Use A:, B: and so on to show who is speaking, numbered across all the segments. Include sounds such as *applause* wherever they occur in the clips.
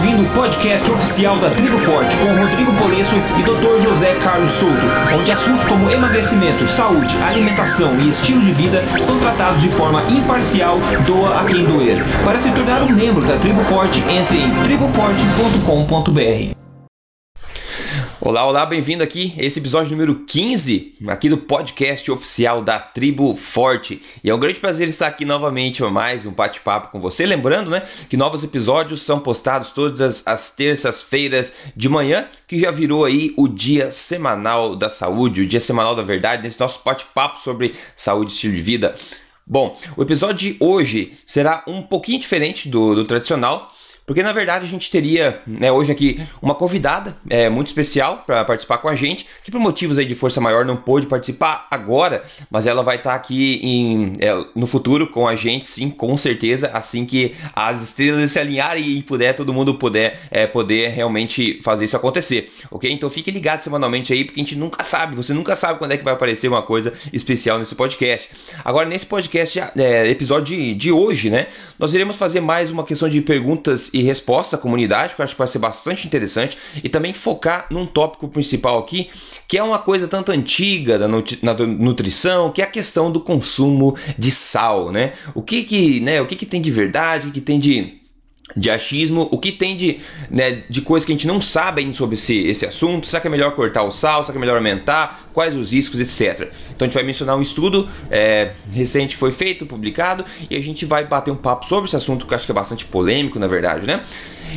A: ouvindo o podcast oficial da Tribo Forte com Rodrigo Polesso e Dr. José Carlos Souto, onde assuntos como emagrecimento, saúde, alimentação e estilo de vida são tratados de forma imparcial, doa a quem doer. Para se tornar um membro da Tribo Forte, entre em triboforte.com.br.
B: Olá, olá, bem-vindo aqui. Esse episódio número 15 aqui do podcast oficial da Tribo Forte. E é um grande prazer estar aqui novamente para mais um bate-papo com você. Lembrando, né, que novos episódios são postados todas as terças-feiras de manhã, que já virou aí o dia semanal da saúde, o dia semanal da verdade, nesse nosso bate-papo sobre saúde e estilo de vida. Bom, o episódio de hoje será um pouquinho diferente do, do tradicional. Porque na verdade a gente teria né, hoje aqui uma convidada é, muito especial para participar com a gente, que por motivos aí de força maior não pôde participar agora, mas ela vai estar tá aqui em, é, no futuro com a gente, sim, com certeza, assim que as estrelas se alinharem e puder, todo mundo puder é, poder realmente fazer isso acontecer, ok? Então fique ligado semanalmente aí, porque a gente nunca sabe, você nunca sabe quando é que vai aparecer uma coisa especial nesse podcast. Agora, nesse podcast, é, episódio de, de hoje, né, nós iremos fazer mais uma questão de perguntas e resposta à comunidade, que eu acho que vai ser bastante interessante, e também focar num tópico principal aqui, que é uma coisa tanto antiga da nutrição, que é a questão do consumo de sal, né? O que que, né, o que, que tem de verdade, o que tem de de achismo, o que tem de, né, de coisa que a gente não sabe ainda sobre esse, esse assunto, será que é melhor cortar o sal, será que é melhor aumentar, quais os riscos, etc. Então a gente vai mencionar um estudo é, recente que foi feito, publicado, e a gente vai bater um papo sobre esse assunto que eu acho que é bastante polêmico, na verdade, né?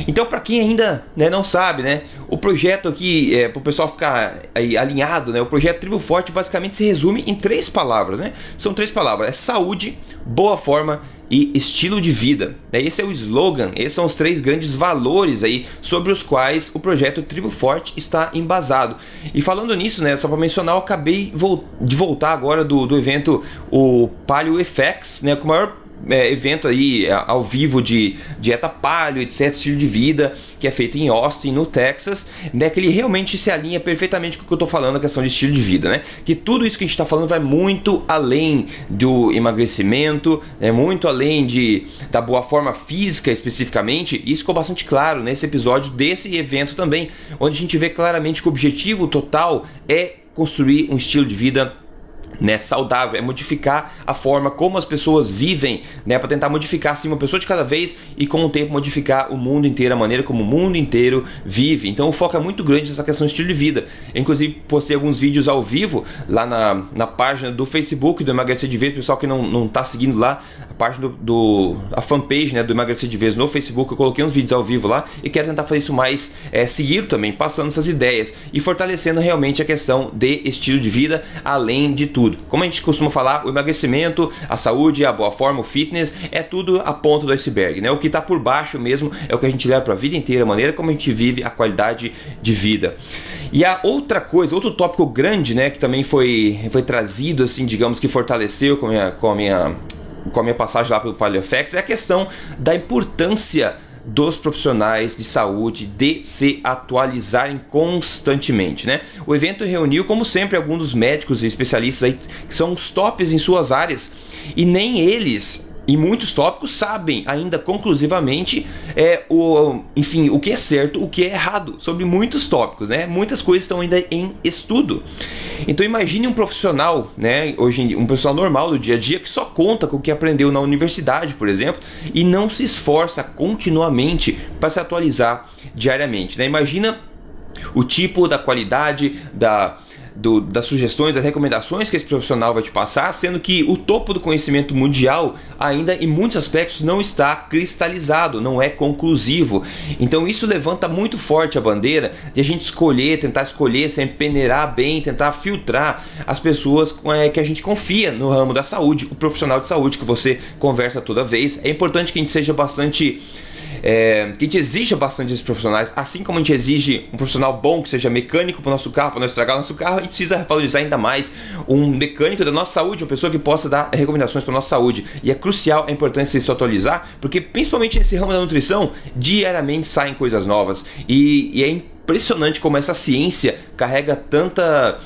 B: Então, para quem ainda né, não sabe, né, o projeto aqui, é, para o pessoal ficar aí alinhado, né, o projeto Tribo Forte basicamente se resume em três palavras, né? São três palavras: é saúde, boa forma e estilo de vida. Esse é o slogan, esses são os três grandes valores aí sobre os quais o projeto Tribo Forte está embasado. E falando nisso, né, só para mencionar, eu acabei de voltar agora do, do evento o Palio FX, né, com o maior é, evento aí é, ao vivo de dieta paleo, etc, estilo de vida, que é feito em Austin, no Texas, né, que ele realmente se alinha perfeitamente com o que eu estou falando, a questão de estilo de vida, né? Que tudo isso que a gente está falando vai muito além do emagrecimento, é muito além de da boa forma física especificamente. Isso ficou bastante claro nesse episódio desse evento também, onde a gente vê claramente que o objetivo total é construir um estilo de vida né, saudável, é modificar a forma como as pessoas vivem, né, para tentar modificar assim uma pessoa de cada vez e com o tempo modificar o mundo inteiro, a maneira como o mundo inteiro vive. Então o foco é muito grande nessa questão de estilo de vida. Eu, inclusive postei alguns vídeos ao vivo lá na, na página do Facebook do Emagrecer de Vez, pessoal que não, não tá seguindo lá, a página do, do a fanpage, né, do Emagrecer de Vez no Facebook, eu coloquei uns vídeos ao vivo lá e quero tentar fazer isso mais é, seguido também, passando essas ideias e fortalecendo realmente a questão de estilo de vida, além de tudo tudo. Como a gente costuma falar, o emagrecimento, a saúde, a boa forma, o fitness é tudo a ponta do iceberg, né? O que está por baixo mesmo é o que a gente leva para a vida inteira, a maneira como a gente vive, a qualidade de vida. E a outra coisa, outro tópico grande, né, que também foi, foi trazido, assim, digamos que fortaleceu com a minha, com a minha, com a minha passagem lá pelo PaleoFX, é a questão da importância dos profissionais de saúde de se atualizarem constantemente, né? O evento reuniu, como sempre, alguns dos médicos e especialistas aí que são os tops em suas áreas e nem eles e muitos tópicos sabem ainda conclusivamente é, o, enfim, o que é certo, o que é errado sobre muitos tópicos, né? Muitas coisas estão ainda em estudo. Então imagine um profissional, né, hoje em dia, um profissional normal do dia a dia que só conta com o que aprendeu na universidade, por exemplo, e não se esforça continuamente para se atualizar diariamente, né? Imagina o tipo da qualidade da do, das sugestões, das recomendações que esse profissional vai te passar, sendo que o topo do conhecimento mundial ainda em muitos aspectos não está cristalizado, não é conclusivo. Então isso levanta muito forte a bandeira de a gente escolher, tentar escolher, sempre peneirar bem, tentar filtrar as pessoas é, que a gente confia no ramo da saúde, o profissional de saúde que você conversa toda vez. É importante que a gente seja bastante é, que a gente exija bastante desses profissionais, assim como a gente exige um profissional bom que seja mecânico para o nosso carro, para não estragar o nosso carro, a gente precisa valorizar ainda mais um mecânico da nossa saúde, uma pessoa que possa dar recomendações para nossa saúde. E é crucial a importância de se atualizar, porque principalmente nesse ramo da nutrição, diariamente saem coisas novas. E, e é impressionante como essa ciência carrega tanta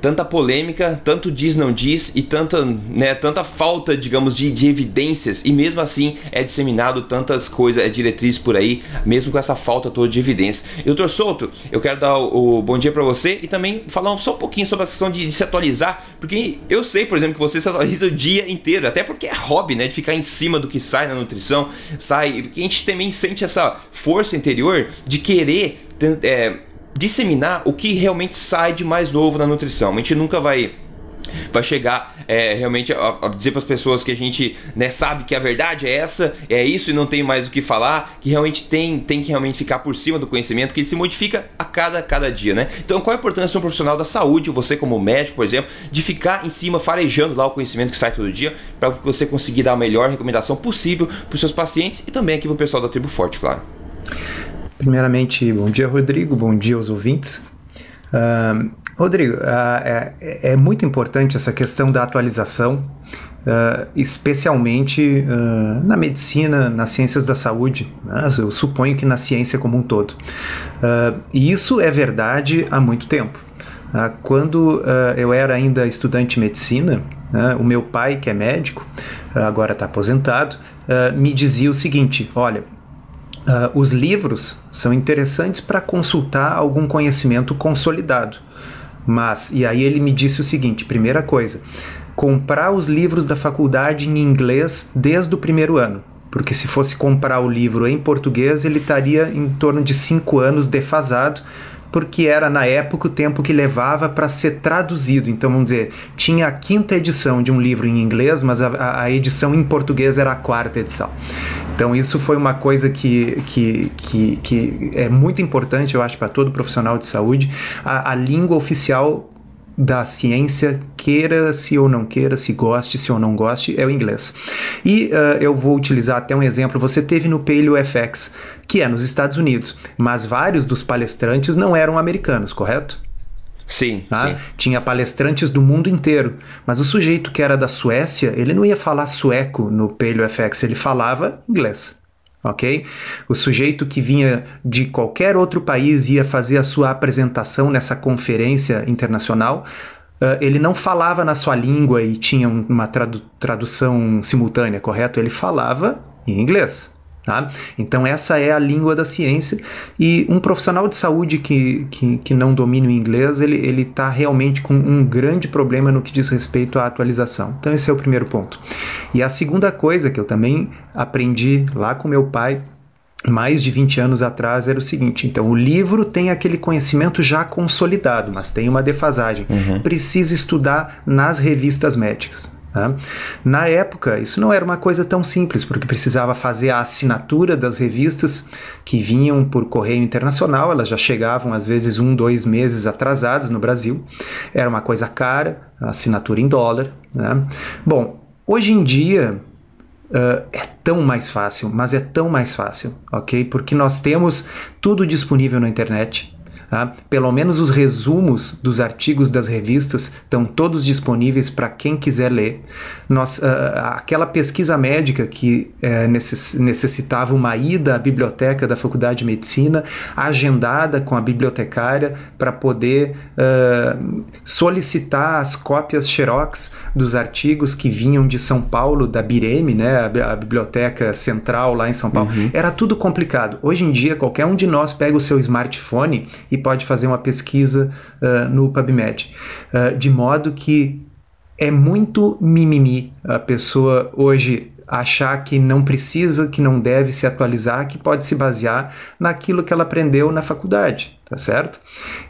B: tanta polêmica, tanto diz não diz e tanta, né, tanta falta, digamos, de, de evidências e mesmo assim é disseminado tantas coisas, é diretriz por aí, mesmo com essa falta toda de evidência. E doutor Souto, eu quero dar o, o bom dia para você e também falar só um pouquinho sobre a questão de, de, se atualizar, porque eu sei, por exemplo, que você se atualiza o dia inteiro, até porque é hobby, né, de ficar em cima do que sai na nutrição, sai, porque a gente também sente essa força interior de querer é, disseminar o que realmente sai de mais novo na nutrição. A gente nunca vai vai chegar é, realmente a, a dizer para as pessoas que a gente né, sabe que a verdade é essa, é isso e não tem mais o que falar, que realmente tem, tem que realmente ficar por cima do conhecimento, que ele se modifica a cada, cada dia, né? Então, qual a importância de um profissional da saúde, você como médico, por exemplo, de ficar em cima, farejando lá o conhecimento que sai todo dia, para você conseguir dar a melhor recomendação possível para os seus pacientes e também aqui para o pessoal da Tribo Forte, claro.
C: Primeiramente, bom dia, Rodrigo, bom dia aos ouvintes. Uh, Rodrigo, uh, é, é, muito importante essa questão da atualização, uh, especialmente na medicina, nas ciências da saúde. Né? Eu suponho que na ciência como um todo. e isso é verdade há muito tempo. quando eu era ainda estudante de medicina, né, o meu pai, que é médico, agora está aposentado, me dizia o seguinte: olha Uh, os livros são interessantes para consultar algum conhecimento consolidado. Mas, e aí ele me disse o seguinte: primeira coisa, comprar os livros da faculdade em inglês desde o primeiro ano. Porque se fosse comprar o livro em português, ele estaria em torno de cinco anos defasado, porque era na época o tempo que levava para ser traduzido. Então, vamos dizer, tinha a quinta edição de um livro em inglês, mas a, a edição em português era a quarta edição. Então, isso foi uma coisa que, que, que, que é muito importante, eu acho, para todo profissional de saúde. A, a língua oficial da ciência, queira se ou não queira, se goste se ou não goste, é o inglês. E uh, eu vou utilizar até um exemplo. Você teve no Paleo FX, que é nos Estados Unidos, mas vários dos palestrantes não eram americanos, correto?
B: Sim,
C: tá?
B: sim,
C: Tinha palestrantes do mundo inteiro. Mas o sujeito que era da Suécia, ele não ia falar sueco no Paleo FX, ele falava inglês ok? O sujeito que vinha de qualquer outro país ia fazer a sua apresentação nessa conferência internacional. Uh, ele não falava na sua língua e tinha uma tradu tradução simultânea, correto? Ele falava em inglês. Tá? Então, essa é a língua da ciência, e um profissional de saúde que, que, que não domina o inglês, ele está realmente com um grande problema no que diz respeito à atualização. Então, esse é o primeiro ponto. E a segunda coisa que eu também aprendi lá com meu pai, mais de 20 anos atrás era o seguinte: então o livro tem aquele conhecimento já consolidado, mas tem uma defasagem. Uhum. Precisa estudar nas revistas médicas. Né? Na época, isso não era uma coisa tão simples, porque precisava fazer a assinatura das revistas que vinham por correio internacional, elas já chegavam às vezes um, dois meses atrasadas no Brasil. Era uma coisa cara, assinatura em dólar. Né? Bom, hoje em dia uh, é tão mais fácil, mas é tão mais fácil, ok? Porque nós temos tudo disponível na internet. Tá? Pelo menos os resumos dos artigos das revistas estão todos disponíveis para quem quiser ler. Nós, uh, aquela pesquisa médica que uh, necessitava uma ida à biblioteca da Faculdade de Medicina, agendada com a bibliotecária para poder uh, solicitar as cópias xerox dos artigos que vinham de São Paulo, da Bireme, né, a, a biblioteca central lá em São Paulo. Uhum. Era tudo complicado. Hoje em dia, qualquer um de nós pega o seu smartphone e pode fazer uma pesquisa uh, no PubMed. Uh, de modo que é muito mimimi a pessoa hoje achar que não precisa, que não deve se atualizar, que pode se basear naquilo que ela aprendeu na faculdade, tá certo?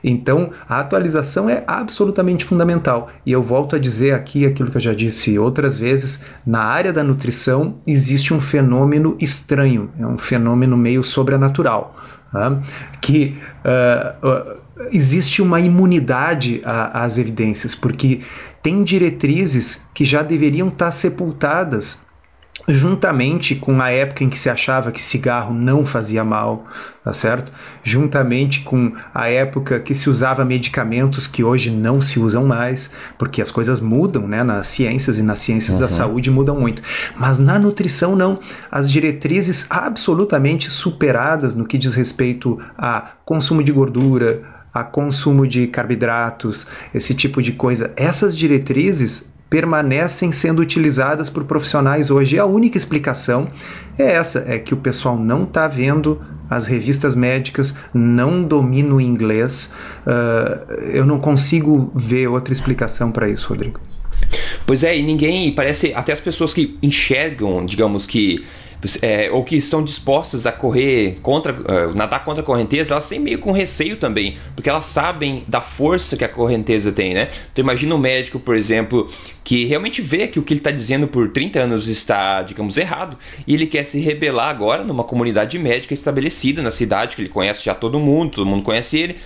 C: Então, a atualização é absolutamente fundamental. E eu volto a dizer aqui aquilo que eu já disse outras vezes, na área da nutrição existe um fenômeno estranho, é um fenômeno meio sobrenatural né? que uh, uh, existe uma imunidade às evidências, porque tem diretrizes que já deveriam estar sepultadas juntamente com a época em que se achava que cigarro não fazia mal, tá certo? Juntamente com a época que se usava medicamentos que hoje não se usam mais, porque as coisas mudam, né? Nas ciências e nas ciências uhum. da saúde mudam muito. Mas na nutrição não. As diretrizes absolutamente superadas no que diz respeito a consumo de gordura, a consumo de carboidratos, esse tipo de coisa. Essas diretrizes permanecem sendo utilizadas por profissionais hoje. E a única explicação é essa: é que o pessoal não está vendo as revistas médicas, não domina o inglês. Uh, eu não consigo ver outra explicação para isso, Rodrigo.
B: Pois é, e ninguém, parece até as pessoas que enxergam, digamos que é, ou que estão dispostas a correr contra, uh, nadar contra a correnteza, elas têm meio com receio também, porque elas sabem da força que a correnteza tem, né? Então imagina um médico, por exemplo, que realmente vê que o que ele está dizendo por 30 anos está, digamos, errado, e ele quer se rebelar agora numa comunidade médica estabelecida na cidade, que ele conhece já todo mundo, todo mundo conhece ele,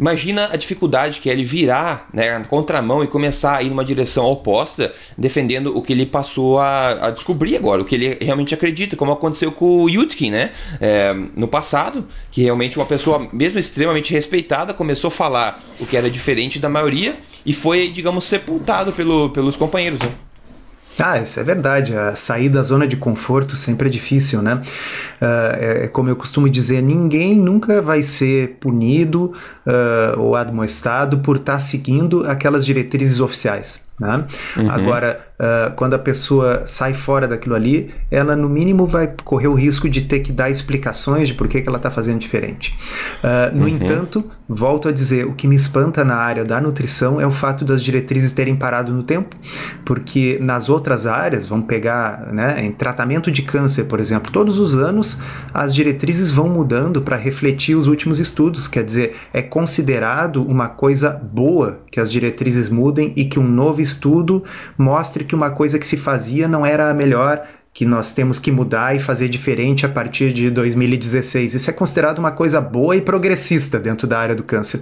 B: Imagina a dificuldade que é ele virar né, na contramão e começar a ir numa direção oposta, defendendo o que ele passou a, a descobrir agora, o que ele realmente acredita, como aconteceu com o Yutkin, né? É, no passado, que realmente uma pessoa, mesmo extremamente respeitada, começou a falar o que era diferente da maioria e foi, digamos, sepultado pelo, pelos companheiros. Né?
C: Ah, isso é verdade. A sair da zona de conforto sempre é difícil, né? Uh, é, como eu costumo dizer, ninguém nunca vai ser punido uh, ou admoestado por estar tá seguindo aquelas diretrizes oficiais. Né? Uhum. Agora, uh, quando a pessoa sai fora daquilo ali, ela no mínimo vai correr o risco de ter que dar explicações de por que, que ela está fazendo diferente. Uh, no uhum. entanto, volto a dizer, o que me espanta na área da nutrição é o fato das diretrizes terem parado no tempo, porque nas outras áreas, vamos pegar né, em tratamento de câncer, por exemplo, todos os anos as diretrizes vão mudando para refletir os últimos estudos, quer dizer, é considerado uma coisa boa que as diretrizes mudem e que um novo estudo mostre que uma coisa que se fazia não era a melhor que nós temos que mudar e fazer diferente a partir de 2016. Isso é considerado uma coisa boa e progressista dentro da área do câncer.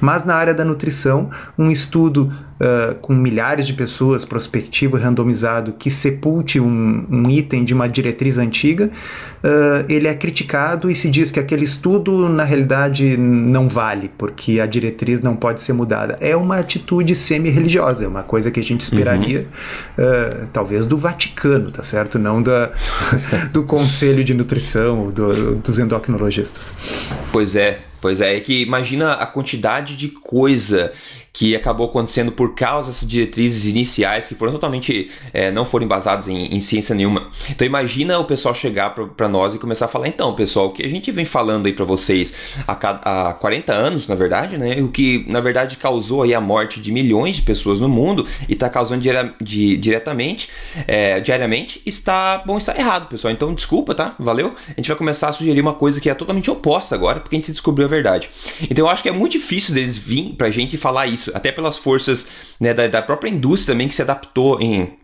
C: Mas na área da nutrição, um estudo uh, com milhares de pessoas, prospectivo e randomizado, que sepulte um, um item de uma diretriz antiga, uh, ele é criticado e se diz que aquele estudo, na realidade, não vale, porque a diretriz não pode ser mudada. É uma atitude semi-religiosa, é uma coisa que a gente esperaria, uhum. uh, talvez, do Vaticano, tá certo? Não da, *laughs* do conselho de nutrição do, dos endocrinologistas.
B: Pois é, pois é. É que imagina a quantidade de coisa que acabou acontecendo por causa dessas diretrizes iniciais que foram totalmente é, não foram embasadas em, em, ciência nenhuma. Então imagina o pessoal chegar para nós e começar a falar, então, pessoal, o que a gente vem falando aí para vocês há, há 40 anos, na verdade, né? O que na verdade causou aí a morte de milhões de pessoas no mundo e está causando de, diretamente, é, diariamente, está bom, está errado, pessoal. Então desculpa, tá? Valeu. A gente vai começar a sugerir uma coisa que é totalmente oposta agora, porque a gente descobriu verdade. Então eu acho que é muito difícil deles vir pra gente falar isso até pelas forças né, da, da própria indústria também que se adaptou em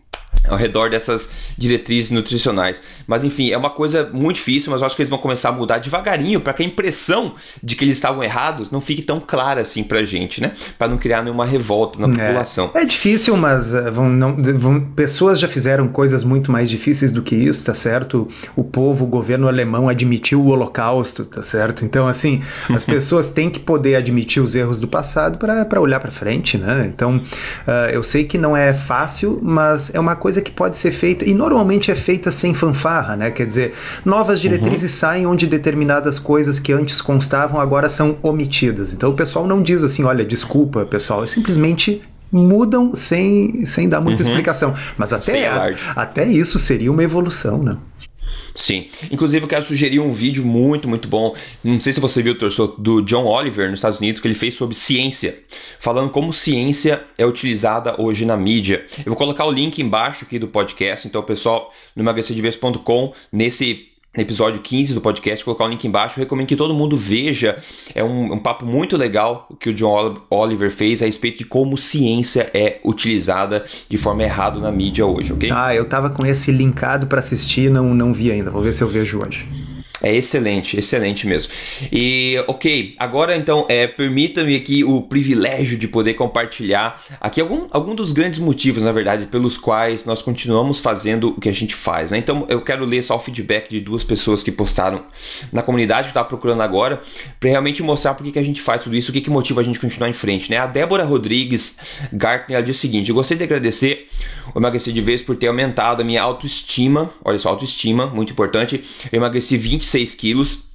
B: ao redor dessas diretrizes nutricionais. Mas enfim, é uma coisa muito difícil, mas eu acho que eles vão começar a mudar devagarinho para que a impressão de que eles estavam errados não fique tão clara assim pra gente, né? Para não criar nenhuma revolta na é. população.
C: É difícil, mas uh, vão, não, vão, pessoas já fizeram coisas muito mais difíceis do que isso, tá certo? O povo, o governo alemão admitiu o holocausto, tá certo? Então, assim, as *laughs* pessoas têm que poder admitir os erros do passado para olhar para frente, né? Então, uh, eu sei que não é fácil, mas é uma coisa coisa que pode ser feita, e normalmente é feita sem fanfarra, né? Quer dizer, novas diretrizes uhum. saem onde determinadas coisas que antes constavam agora são omitidas. Então o pessoal não diz assim, olha, desculpa, pessoal, é simplesmente mudam sem, sem dar muita uhum. explicação. Mas até, a, até isso seria uma evolução, né?
B: Sim. Inclusive, eu quero sugerir um vídeo muito, muito bom. Não sei se você viu, torcedor, do John Oliver nos Estados Unidos, que ele fez sobre ciência, falando como ciência é utilizada hoje na mídia. Eu vou colocar o link embaixo aqui do podcast, então, pessoal, no emagrecerdeves.com, nesse episódio 15 do podcast, colocar o link embaixo. Eu recomendo que todo mundo veja. É um, um, papo muito legal que o John Oliver fez a respeito de como ciência é utilizada de forma errada na mídia hoje, ok?
C: Ah, eu tava com esse linkado para assistir, não, não vi ainda. Vou ver se eu vejo hoje.
B: É excelente, excelente mesmo. E ok, agora então é, permita-me aqui o privilégio de poder compartilhar aqui algum, algum dos grandes motivos, na verdade, pelos quais nós continuamos fazendo o que a gente faz. Né? Então eu quero ler só o feedback de duas pessoas que postaram na comunidade que eu procurando agora, para realmente mostrar por que, a gente faz tudo isso, o que, que motiva a gente continuar em frente. Né? A Débora Rodrigues Gartner ela diz o seguinte: eu gostaria de agradecer o Emagrecer de Vez por ter aumentado a minha autoestima. Olha só, autoestima, muito importante. Eu emagreci 20 26 quilos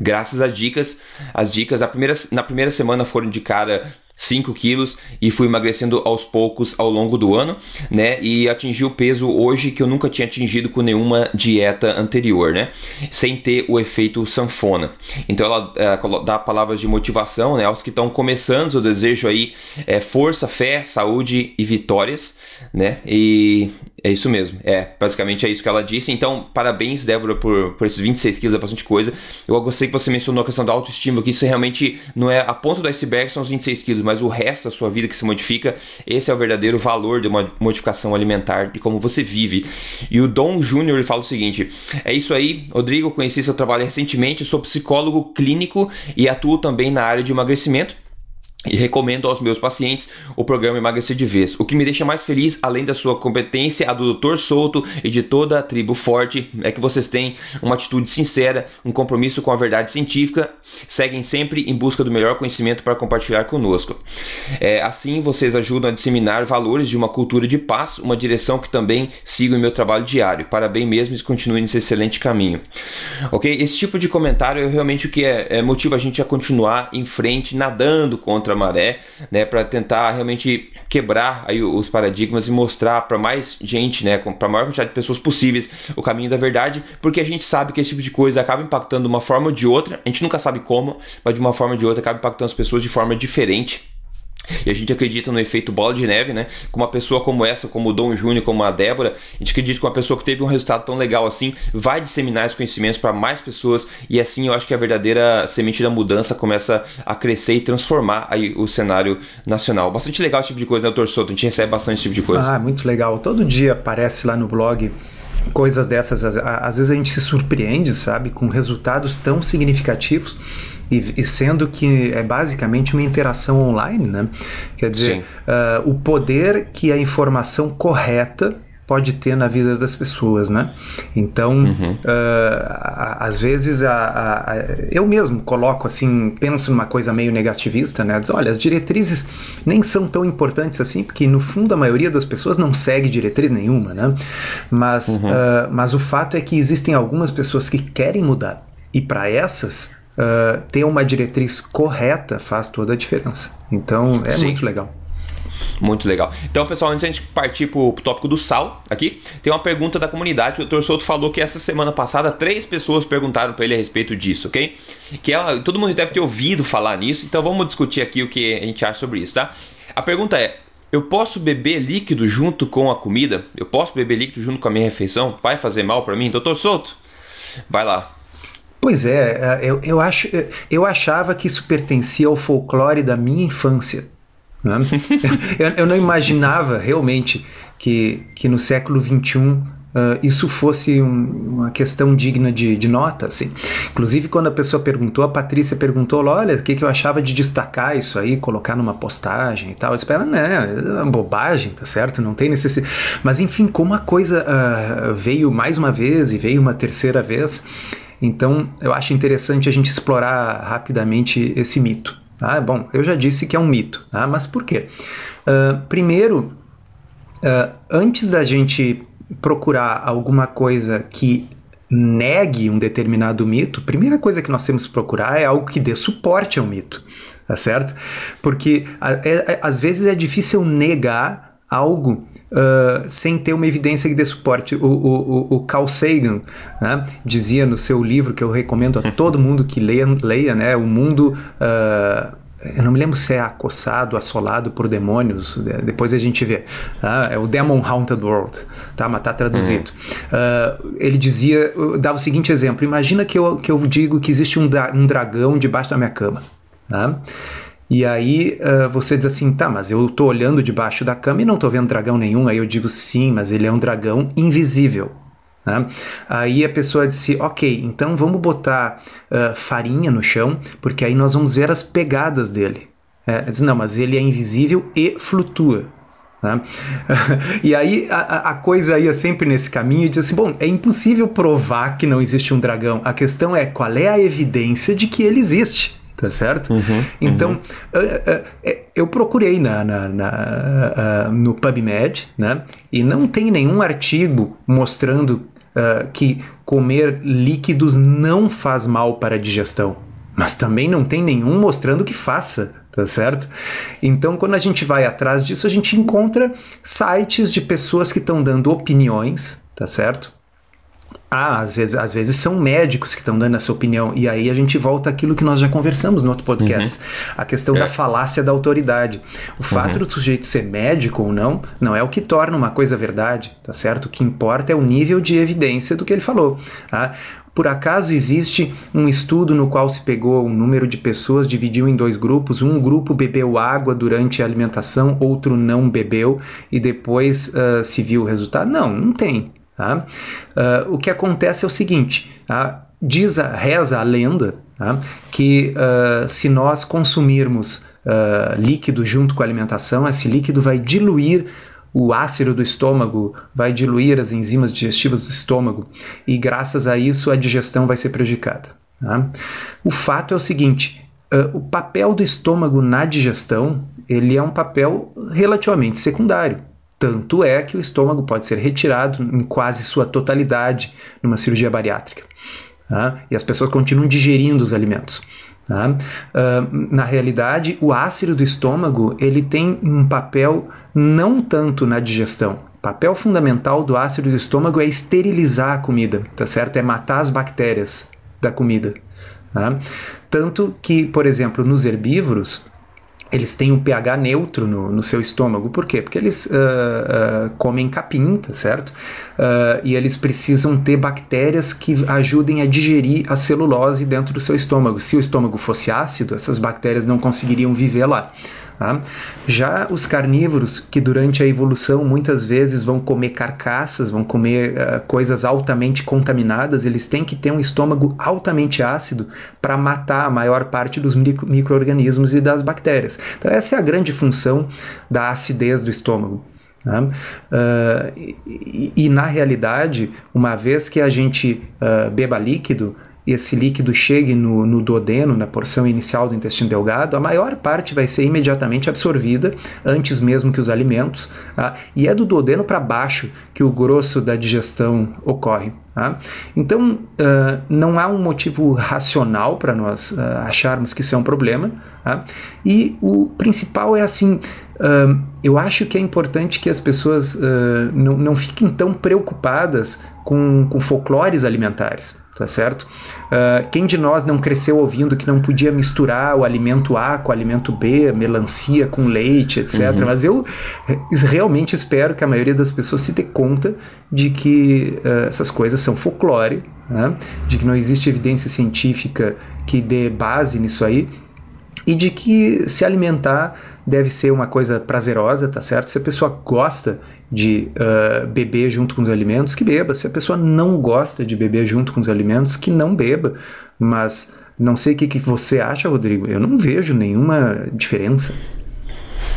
B: graças às dicas. As dicas, a primeira, na primeira semana foram de cara 5 quilos e fui emagrecendo aos poucos ao longo do ano, né? E atingi o peso hoje que eu nunca tinha atingido com nenhuma dieta anterior, né? Sem ter o efeito sanfona. Então ela é, dá palavras de motivação, né? Aos que estão começando, eu desejo aí é, força, fé, saúde e vitórias, né? E é isso mesmo. É, basicamente é isso que ela disse. Então, parabéns, Débora, por, por esses 26 quilos, é bastante coisa. Eu gostei que você mencionou a questão da autoestima, que isso realmente não é a ponta do iceberg, são os 26 quilos, mas o resto da sua vida que se modifica. Esse é o verdadeiro valor de uma modificação alimentar, de como você vive. E o Dom Júnior ele fala o seguinte: é isso aí, Rodrigo. Conheci seu trabalho recentemente, sou psicólogo clínico e atuo também na área de emagrecimento e recomendo aos meus pacientes o programa Emagrecer de Vez. O que me deixa mais feliz, além da sua competência, a do Dr. Souto e de toda a tribo forte, é que vocês têm uma atitude sincera, um compromisso com a verdade científica, seguem sempre em busca do melhor conhecimento para compartilhar conosco. É, assim, vocês ajudam a disseminar valores de uma cultura de paz, uma direção que também sigo em meu trabalho diário. Parabéns mesmo e continue nesse excelente caminho. Ok? Esse tipo de comentário é realmente o que é, é motiva a gente a continuar em frente, nadando contra contra a maré, né, para tentar realmente quebrar aí os paradigmas e mostrar para mais gente, né, para a maior quantidade de pessoas possíveis o caminho da verdade, porque a gente sabe que esse tipo de coisa acaba impactando de uma forma ou de outra, a gente nunca sabe como, mas de uma forma ou de outra acaba impactando as pessoas de forma diferente. E a gente acredita no efeito bola de neve, né? Com uma pessoa como essa, como o Dom Júnior, como a Débora, a gente acredita que uma pessoa que teve um resultado tão legal assim vai disseminar esses conhecimentos para mais pessoas e assim eu acho que a verdadeira semente da mudança começa a crescer e transformar aí o cenário nacional. Bastante legal esse tipo de coisa, né, doutor Souto? A gente recebe bastante esse tipo de coisa.
C: Ah, muito legal. Todo dia aparece lá no blog coisas dessas. Às vezes a gente se surpreende, sabe, com resultados tão significativos e, e, sendo que é basicamente uma interação online, né? Quer dizer, uh, o poder que a informação correta pode ter na vida das pessoas, né? Então, uhum. uh, às vezes a, a, eu mesmo coloco assim, penso numa coisa meio negativista, né? Diz, olha, as diretrizes nem são tão importantes assim, porque no fundo a maioria das pessoas não segue diretriz nenhuma, né? Mas, uhum. uh, mas o fato é que existem algumas pessoas que querem mudar e para essas uh, ter uma diretriz correta faz toda a diferença. Então é Sim. muito legal.
B: Muito legal. Então, pessoal, antes de a gente partir para o tópico do sal aqui, tem uma pergunta da comunidade. O Dr. Souto falou que essa semana passada três pessoas perguntaram para ele a respeito disso, ok? Que é, todo mundo deve ter ouvido falar nisso, então vamos discutir aqui o que a gente acha sobre isso, tá? A pergunta é: eu posso beber líquido junto com a comida? Eu posso beber líquido junto com a minha refeição? Vai fazer mal para mim? Doutor Souto, vai lá.
C: Pois é, é, eu, eu, acho, eu achava que isso pertencia ao folclore da minha infância. Né? *laughs* eu, eu, não imaginava realmente que, que no século XXI uh, isso fosse um, uma questão digna de, de nota. Assim. Inclusive, quando a pessoa perguntou, a Patrícia perguntou: olha, o que, que eu achava de destacar isso aí, colocar numa postagem e tal. Eu espero, né, é uma bobagem, tá certo? Não tem necessidade. Mas enfim, como a coisa uh, veio mais uma vez e veio uma terceira vez. Então, eu acho interessante a gente explorar rapidamente esse mito. Tá? Bom, eu já disse que é um mito, tá? mas por quê? Uh, primeiro, uh, antes da gente procurar alguma coisa que negue um determinado mito, a primeira coisa que nós temos que procurar é algo que dê suporte ao mito, tá certo? Porque é, é, às vezes é difícil negar algo uh, sem ter uma evidência que dê suporte. O, o, o Carl Sagan né, dizia no seu livro, que eu recomendo a todo mundo que leia, leia né, O Mundo. Uh, eu não me lembro se é acossado, assolado por demônios, depois a gente vê. Tá? É o Demon Haunted World, tá? mas está traduzido. Uhum. Uh, ele dizia, dava o seguinte exemplo: imagina que eu, que eu digo que existe um, um dragão debaixo da minha cama. Tá? E aí uh, você diz assim, tá, mas eu tô olhando debaixo da cama e não tô vendo dragão nenhum. Aí eu digo, sim, mas ele é um dragão invisível. Né? Aí a pessoa disse, ok, então vamos botar uh, farinha no chão, porque aí nós vamos ver as pegadas dele. É, diz, não, mas ele é invisível e flutua. Né? *laughs* e aí a, a, coisa ia sempre nesse caminho e diz assim: bom, é impossível provar que não existe um dragão. A questão é qual é a evidência de que ele existe tá certo? Uhum, então, uhum. Uh, uh, eu procurei na, na, na uh, no PubMed, né? E não tem nenhum artigo mostrando uh, que comer líquidos não faz mal para a digestão, mas também não tem nenhum mostrando que faça, tá certo? Então, quando a gente vai atrás disso, a gente encontra sites de pessoas que estão dando opiniões, tá certo? Ah, às vezes, às vezes são médicos que estão dando essa opinião. E aí a gente volta àquilo que nós já conversamos no outro podcast. Uhum. A questão é. da falácia da autoridade. O fato uhum. do sujeito ser médico ou não, não é o que torna uma coisa verdade, tá certo? O que importa é o nível de evidência do que ele falou. Tá? Por acaso existe um estudo no qual se pegou um número de pessoas, dividiu em dois grupos, um grupo bebeu água durante a alimentação, outro não bebeu, e depois uh, se viu o resultado? Não, não tem. Tá? Uh, o que acontece é o seguinte: tá? diz a, reza a lenda tá? que uh, se nós consumirmos uh, líquido junto com a alimentação, esse líquido vai diluir o ácido do estômago, vai diluir as enzimas digestivas do estômago e, graças a isso, a digestão vai ser prejudicada. Tá? O fato é o seguinte: o papel do estômago na digestão ele é um papel relativamente secundário. Tanto é que o estômago pode ser retirado em quase sua totalidade numa cirurgia bariátrica. Tá? E as pessoas continuam digerindo os alimentos. Tá? Uh, na realidade, o ácido do estômago ele tem um papel não tanto na digestão. O papel fundamental do ácido do estômago é esterilizar a comida, tá certo? É matar as bactérias da comida. Tá? Tanto que, por exemplo, nos herbívoros, eles têm um pH neutro no, no seu estômago. Por quê? Porque eles uh, uh, comem capim, tá certo? Uh, e eles precisam ter bactérias que ajudem a digerir a celulose dentro do seu estômago. Se o estômago fosse ácido, essas bactérias não conseguiriam viver lá. Tá? Já os carnívoros, que durante a evolução muitas vezes vão comer carcaças, vão comer uh, coisas altamente contaminadas, eles têm que ter um estômago altamente ácido para matar a maior parte dos micro-organismos e das bactérias. Então, essa é a grande função da acidez do estômago. Uh, e, e, na realidade, uma vez que a gente uh, beba líquido, esse líquido chegue no, no duodeno, na porção inicial do intestino delgado, a maior parte vai ser imediatamente absorvida, antes mesmo que os alimentos, tá? e é do duodeno para baixo que o grosso da digestão ocorre. Tá? Então, não há um motivo racional para nós acharmos que isso é um problema, tá? e o principal é assim: eu acho que é importante que as pessoas não, não fiquem tão preocupadas com, com folclores alimentares tá certo? Uh, quem de nós não cresceu ouvindo que não podia misturar o alimento A com o alimento B, melancia com leite, etc. Uhum. Mas eu realmente espero que a maioria das pessoas se dê conta de que uh, essas coisas são folclore, né? de que não existe evidência científica que dê base nisso aí e de que se alimentar deve ser uma coisa prazerosa, tá certo? Se a pessoa gosta de uh, beber junto com os alimentos, que beba. Se a pessoa não gosta de beber junto com os alimentos, que não beba. Mas não sei o que, que você acha, Rodrigo. Eu não vejo nenhuma diferença.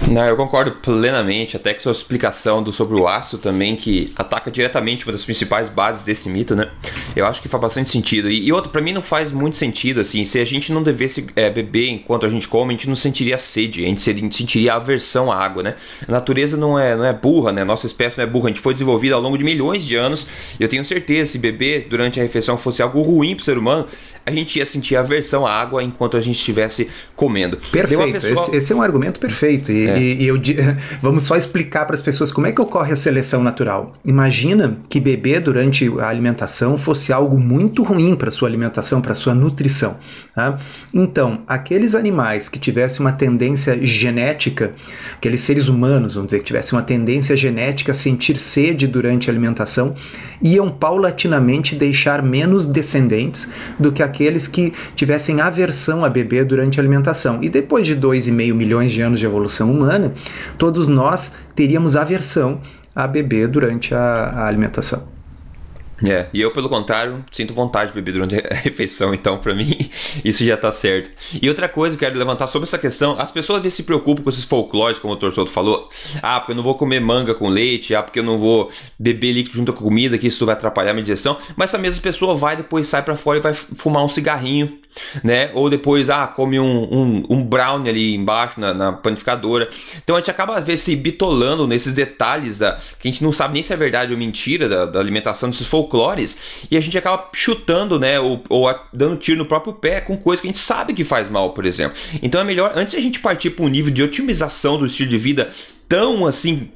B: Não, eu concordo plenamente, até com sua explicação do, sobre o ácido também, que ataca diretamente uma das principais bases desse mito, né? Eu acho que faz bastante sentido. E, e outro, para mim não faz muito sentido, assim, se a gente não devesse é, beber enquanto a gente come, a gente não sentiria sede, a gente, seria, a gente sentiria aversão à água, né? A natureza não é, não é burra, né? Nossa espécie não é burra, a gente foi desenvolvida ao longo de milhões de anos, e eu tenho certeza, se beber durante a refeição fosse algo ruim pro ser humano, a gente ia sentir aversão à água enquanto a gente estivesse comendo.
C: Perfeito, pessoa... esse, esse, é um argumento perfeito. E, é. e, e eu, *laughs* vamos só explicar para as pessoas como é que ocorre a seleção natural. Imagina que beber durante a alimentação fosse algo muito ruim para sua alimentação, para sua nutrição. Tá? Então, aqueles animais que tivessem uma tendência genética, aqueles seres humanos, vamos dizer, que tivessem uma tendência genética a sentir sede durante a alimentação, iam paulatinamente deixar menos descendentes do que aqueles que tivessem aversão a beber durante a alimentação. E depois de 2,5 milhões de anos de evolução humana, todos nós teríamos aversão a beber durante a, a alimentação.
B: É, e eu, pelo contrário, sinto vontade de beber durante a *laughs* refeição, então para mim *laughs* isso já tá certo. E outra coisa que eu quero levantar sobre essa questão, as pessoas às vezes se preocupam com esses folclores, como o Torçoto falou. Ah, porque eu não vou comer manga com leite, ah, porque eu não vou beber líquido junto com comida, que isso vai atrapalhar a minha digestão. Mas essa mesma pessoa vai depois sai para fora e vai fumar um cigarrinho né? Ou depois, ah, come um, um, um brownie ali embaixo na, na, panificadora. Então a gente acaba às vezes se bitolando nesses detalhes da, que a gente não sabe nem se é verdade ou mentira da, da alimentação, desses folclores, e a gente acaba chutando, né? Ou, ou a, dando tiro no próprio pé com coisa que a gente sabe que faz mal, por exemplo. Então é melhor, antes a gente partir para um nível de otimização do estilo de vida tão assim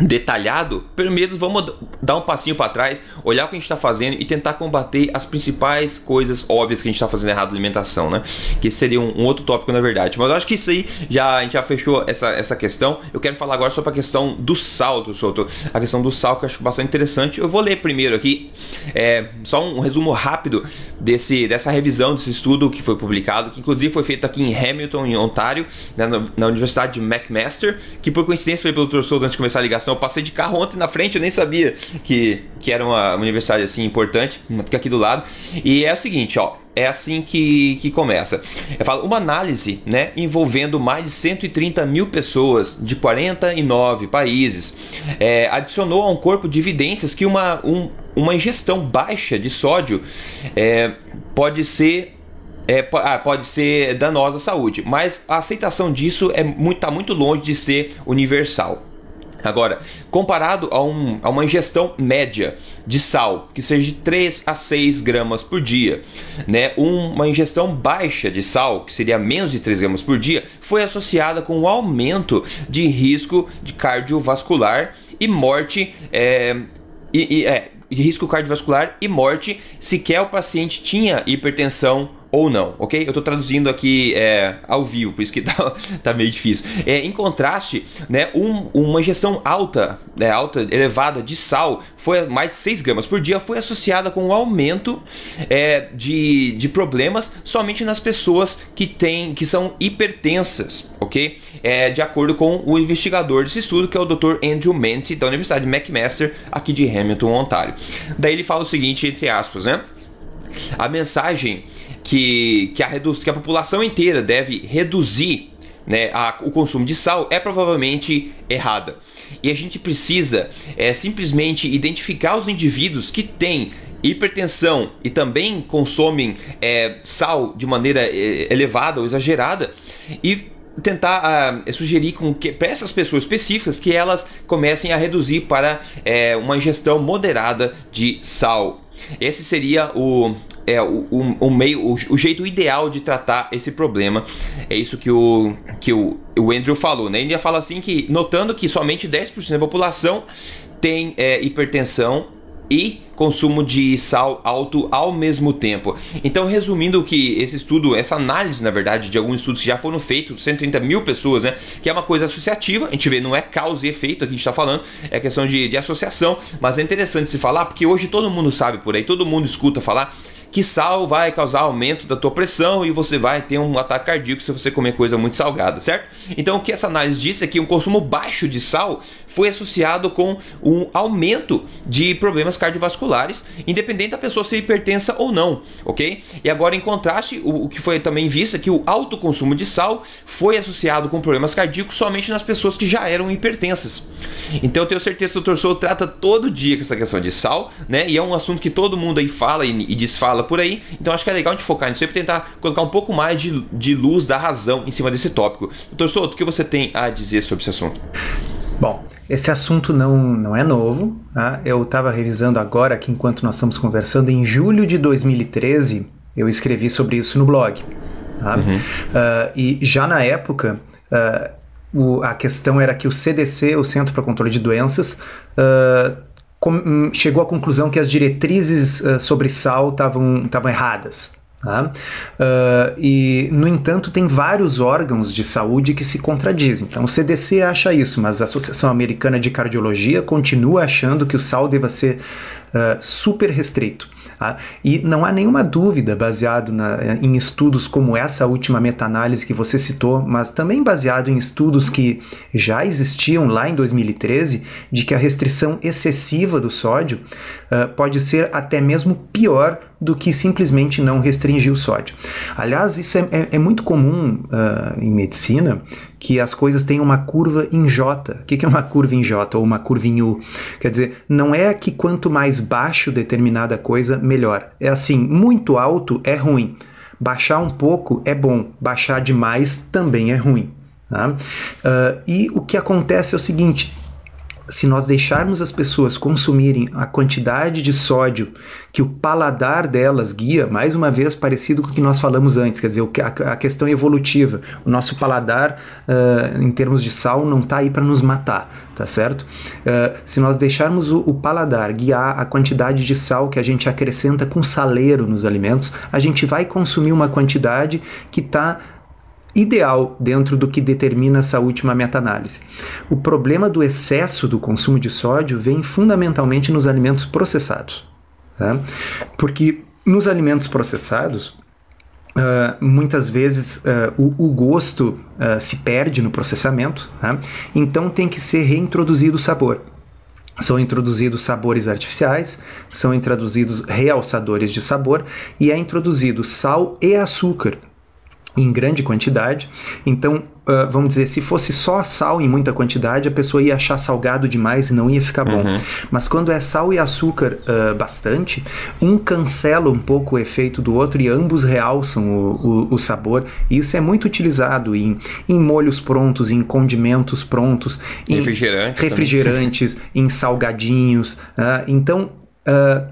B: detalhado, primeiro vamos dar um passinho para trás, olhar o que a gente está fazendo e tentar combater as principais coisas óbvias que a gente está fazendo errado na alimentação, né? Que seria um, um, outro tópico na verdade. Mas eu acho que isso aí já a gente já fechou essa, essa questão. Eu quero falar agora sobre a questão do sal, do solto. A questão do sal que eu acho bastante interessante. Eu vou ler primeiro aqui é, só um resumo rápido desse dessa revisão desse estudo que foi publicado, que inclusive foi feito aqui em Hamilton, em Ontário, né, na, na Universidade de McMaster, que por coincidência foi pelo professor antes de começar a ligação eu passei de carro ontem na frente, eu nem sabia que, que era uma universidade assim importante, fica aqui do lado. E é o seguinte, ó, é assim que, que começa. Eu falo, uma análise né, envolvendo mais de 130 mil pessoas de 49 países é, adicionou a um corpo de evidências que uma, um, uma ingestão baixa de sódio é, pode ser é, ah, pode ser danosa à saúde, mas a aceitação disso é muito, tá muito longe de ser universal. Agora, comparado a, um, a, uma ingestão média de sal, que seja de 3 a 6 gramas por dia, né? uma ingestão baixa de sal, que seria menos de 3 gramas por dia, foi associada com um aumento de risco de cardiovascular e morte. É, e, e, é, risco cardiovascular e morte se quer o paciente tinha hipertensão ou não, ok? Eu estou traduzindo aqui é, ao vivo, por isso que *laughs* tá, tá meio difícil. É, em contraste, né, um, uma ingestão alta, né, alta, elevada de sal, foi mais de 6 gramas por dia, foi associada com um aumento é, de, de problemas somente nas pessoas que, têm, que são hipertensas, ok? É, de acordo com o investigador desse estudo, que é o Dr. Andrew Menti, da Universidade McMaster, aqui de Hamilton, Ontário. Daí ele fala o seguinte, entre aspas, né? A mensagem que, que, a, que a população inteira deve reduzir né, a, o consumo de sal é provavelmente errada. E a gente precisa é, simplesmente identificar os indivíduos que têm hipertensão e também consomem é, sal de maneira é, elevada ou exagerada e tentar uh, sugerir com que para essas pessoas específicas que elas comecem a reduzir para é, uma ingestão moderada de sal. Esse seria o, é o, o, o meio, o, o, jeito ideal de tratar esse problema. É isso que o, que o, o Andrew falou, né? Ele fala assim que, notando que somente 10% da população tem é, hipertensão e consumo de sal alto ao mesmo tempo. Então, resumindo que esse estudo, essa análise, na verdade, de alguns estudos que já foram feitos, 130 mil pessoas, né? Que é uma coisa associativa, a gente vê, não é causa e efeito que a gente está falando, é questão de, de associação, mas é interessante se falar, porque hoje todo mundo sabe por aí, todo mundo escuta falar que sal vai causar aumento da tua pressão e você vai ter um ataque cardíaco se você comer coisa muito salgada, certo? Então o que essa análise disse é que um consumo baixo de sal foi associado com um aumento de problemas cardiovasculares, independente da pessoa ser hipertensa ou não, ok? E agora, em contraste, o, o que foi também visto é que o alto consumo de sal foi associado com problemas cardíacos somente nas pessoas que já eram hipertensas. Então, eu tenho certeza que o Dr. Sou trata todo dia com essa questão de sal, né? E é um assunto que todo mundo aí fala e, e desfala por aí. Então, acho que é legal gente focar nisso para tentar colocar um pouco mais de, de luz da razão em cima desse tópico. Dr. Souto, o que você tem a dizer sobre esse assunto?
C: Bom, esse assunto não, não é novo. Tá? Eu estava revisando agora, aqui enquanto nós estamos conversando, em julho de 2013, eu escrevi sobre isso no blog. Tá? Uhum. Uh, e já na época, uh, o, a questão era que o CDC, o Centro para Controle de Doenças, uh, com, chegou à conclusão que as diretrizes sobre sal estavam erradas. Tá? Uh, e, no entanto, tem vários órgãos de saúde que se contradizem. Então, o CDC acha isso, mas a Associação Americana de Cardiologia continua achando que o sal deva ser uh, super restrito. Tá? E não há nenhuma dúvida, baseado na, em estudos como essa última meta-análise que você citou, mas também baseado em estudos que já existiam lá em 2013, de que a restrição excessiva do sódio uh, pode ser até mesmo pior do que simplesmente não restringir o sódio. Aliás, isso é, é, é muito comum uh, em medicina que as coisas tenham uma curva em J. O que é uma curva em J ou uma curva em U? Quer dizer, não é que quanto mais baixo determinada coisa, melhor. É assim, muito alto é ruim. Baixar um pouco é bom, baixar demais também é ruim. Tá? Uh, e o que acontece é o seguinte: se nós deixarmos as pessoas consumirem a quantidade de sódio que o paladar delas guia, mais uma vez parecido com o que nós falamos antes, quer dizer, a, questão evolutiva. O nosso paladar, uh, em termos de sal, não está aí para nos matar, tá certo? Uh, se nós deixarmos o, o, paladar guiar a quantidade de sal que a gente acrescenta com saleiro nos alimentos, a gente vai consumir uma quantidade que está ideal dentro do que determina essa última meta-análise. O problema do excesso do consumo de sódio vem fundamentalmente nos alimentos processados. Tá? Porque nos alimentos processados, Uh, muitas vezes uh, o, o, gosto uh, se perde no processamento, tá? então tem que ser reintroduzido o sabor. São introduzidos sabores artificiais, são introduzidos realçadores de sabor e é introduzido sal e açúcar em grande quantidade. Então, uh, vamos dizer, se fosse só sal em muita quantidade, a pessoa ia achar salgado demais e não ia ficar bom. Uhum. Mas quando é sal e açúcar uh, bastante, um cancela um pouco o efeito do outro e ambos realçam o, o, o sabor. E isso é muito utilizado em, em molhos prontos, em condimentos prontos, em
B: refrigerantes,
C: refrigerantes em salgadinhos. Uh, então,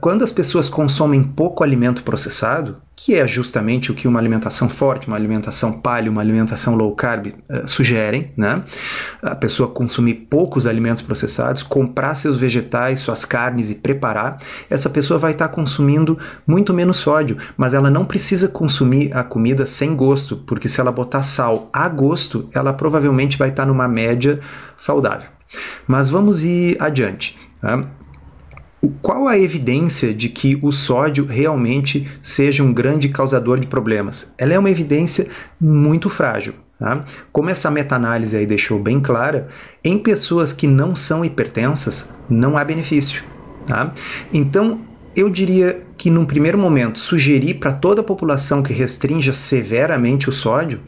C: quando as pessoas consomem pouco alimento processado, que é justamente o que uma alimentação forte, uma alimentação paleo, uma alimentação low carb uh, sugerem, né? A pessoa consumir poucos alimentos processados, comprar seus vegetais, suas carnes e preparar, essa pessoa vai estar tá consumindo muito menos sódio, mas ela não precisa consumir a comida sem gosto, porque se ela botar sal a gosto, ela provavelmente vai estar tá numa média saudável. Mas vamos ir adiante. Tá? Qual a evidência de que o sódio realmente seja um grande causador de problemas? Ela é uma evidência muito frágil. Tá? Como essa meta-análise aí deixou bem clara, em pessoas que não são hipertensas, não há benefício. Tá? Então, eu diria que, num primeiro momento, sugerir para toda a população que restrinja severamente o sódio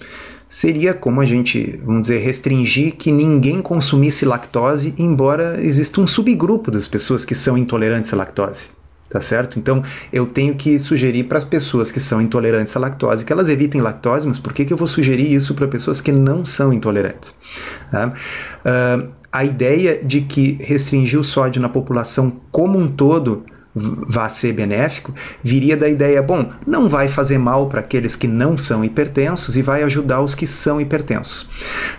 C: seria como a gente, vamos dizer, restringir que ninguém consumisse lactose, embora exista um subgrupo das pessoas que são intolerantes à lactose. Tá certo? Então eu tenho que sugerir para as pessoas que são intolerantes à lactose que elas evitem lactose, mas por que, que eu vou sugerir isso para pessoas que não são intolerantes? Tá? Uh, a ideia de que restringir o sódio na população como um todo vá ser benéfico, viria da ideia, bom, não vai fazer mal para aqueles que não são hipertensos e vai ajudar os que são hipertensos.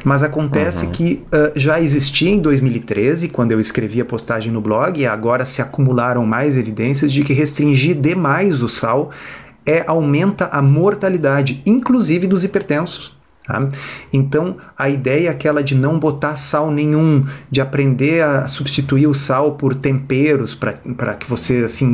C: Mas acontece uhum. que uh, já existia em 2013, quando eu escrevi a postagem no blog, e agora se acumularam mais evidências de que restringir demais o sal é, aumenta a mortalidade, inclusive dos hipertensos. Tá? Então, a ideia é aquela de não botar sal nenhum, de aprender a substituir o sal por temperos para que você assim,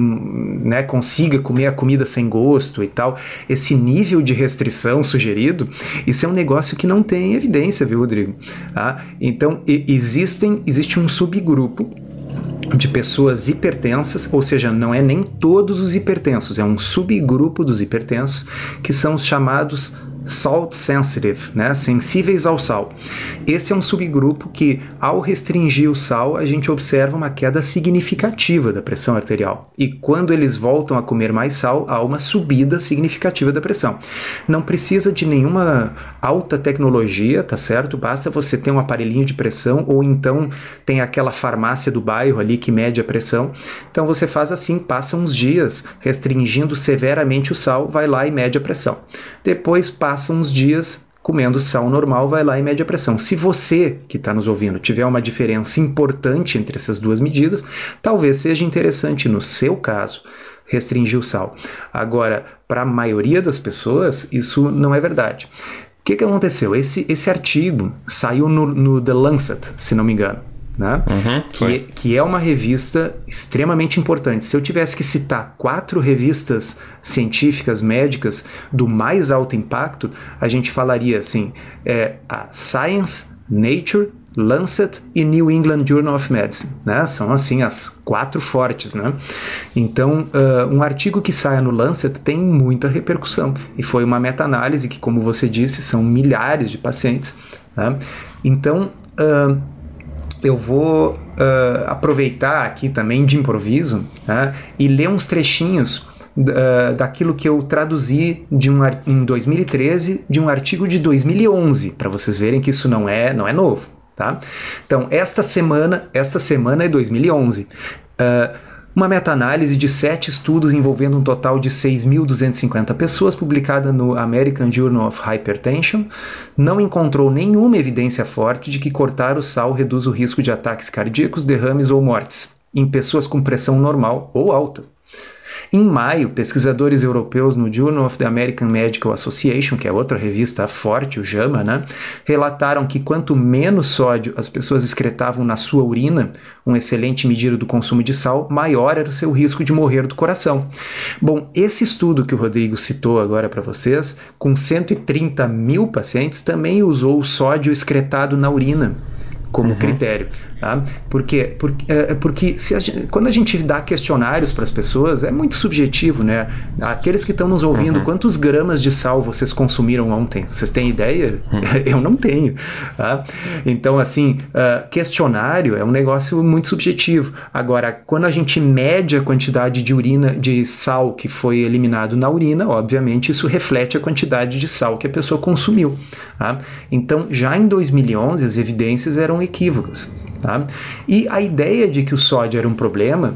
C: né, consiga comer a comida sem gosto e tal. Esse nível de restrição sugerido, isso é um negócio que não tem evidência, viu, Rodrigo? Tá? Então, existem, existe um subgrupo de pessoas hipertensas, ou seja, não é nem todos os hipertensos, é um subgrupo dos hipertensos que são os chamados salt sensitive, né, sensíveis ao sal. Esse é um subgrupo que, ao restringir o sal, a gente observa uma queda significativa da pressão arterial. E quando eles voltam a comer mais sal, há uma subida significativa da pressão. Não precisa de nenhuma alta tecnologia, tá certo? Basta você ter um aparelhinho de pressão ou então tem aquela farmácia do bairro ali que mede a pressão. Então você faz assim, passa uns dias restringindo severamente o sal, vai lá e mede a pressão. Depois passa passa uns dias comendo sal normal, vai lá e mede a pressão. Se você que está nos ouvindo tiver uma diferença importante entre essas duas medidas, talvez seja interessante, no seu caso, restringir o sal. Agora, para a maioria das pessoas, isso não é verdade. O que, que aconteceu? Esse, esse artigo saiu no, no The Lancet, se não me engano né? Uhum, que, que é uma revista extremamente importante. Se eu tivesse que citar quatro revistas científicas, médicas, do mais alto impacto, a gente falaria assim: é, a Science, Nature, Lancet e New England Journal of Medicine, né? São assim as quatro fortes, né? Então, uh, um artigo que saia no Lancet tem muita repercussão e foi uma meta-análise que, como você disse, são milhares de pacientes. Né? Então, uh, eu vou uh, aproveitar aqui também de improviso né, e ler uns trechinhos uh, daquilo que eu traduzi de um, em 2013 de um artigo de 2011, para vocês verem que isso não é, não é novo. Tá? Então, esta semana, esta semana é 2011. Uh, uma meta-análise de sete estudos envolvendo um total de 6.250 pessoas, publicada no American Journal of Hypertension, não encontrou nenhuma evidência forte de que cortar o sal reduz o risco de ataques cardíacos, derrames ou mortes em pessoas com pressão normal ou alta. Em maio, pesquisadores europeus no Journal of the American Medical Association, que é outra revista forte, o JAMA, né, relataram que quanto menos sódio as pessoas excretavam na sua urina, um excelente medida do consumo de sal, maior era o seu risco de morrer do coração. Bom, esse estudo que o Rodrigo citou agora para vocês, com 130 mil pacientes, também usou o sódio excretado na urina como uhum. critério. Tá? Por quê? Porque, é, é porque se a gente, quando a gente dá questionários para as pessoas, é muito subjetivo, né? Aqueles que estão nos ouvindo, uhum. quantos gramas de sal vocês consumiram ontem? Vocês têm ideia? Uhum. *laughs* Eu não tenho. Tá? Então, assim, uh, questionário é um negócio muito subjetivo. Agora, quando a gente mede a quantidade de urina, de sal que foi eliminado na urina, obviamente isso reflete a quantidade de sal que a pessoa consumiu. Tá? Então, já em 2011, as evidências eram equívocas. Tá? E a ideia de que o sódio era um problema,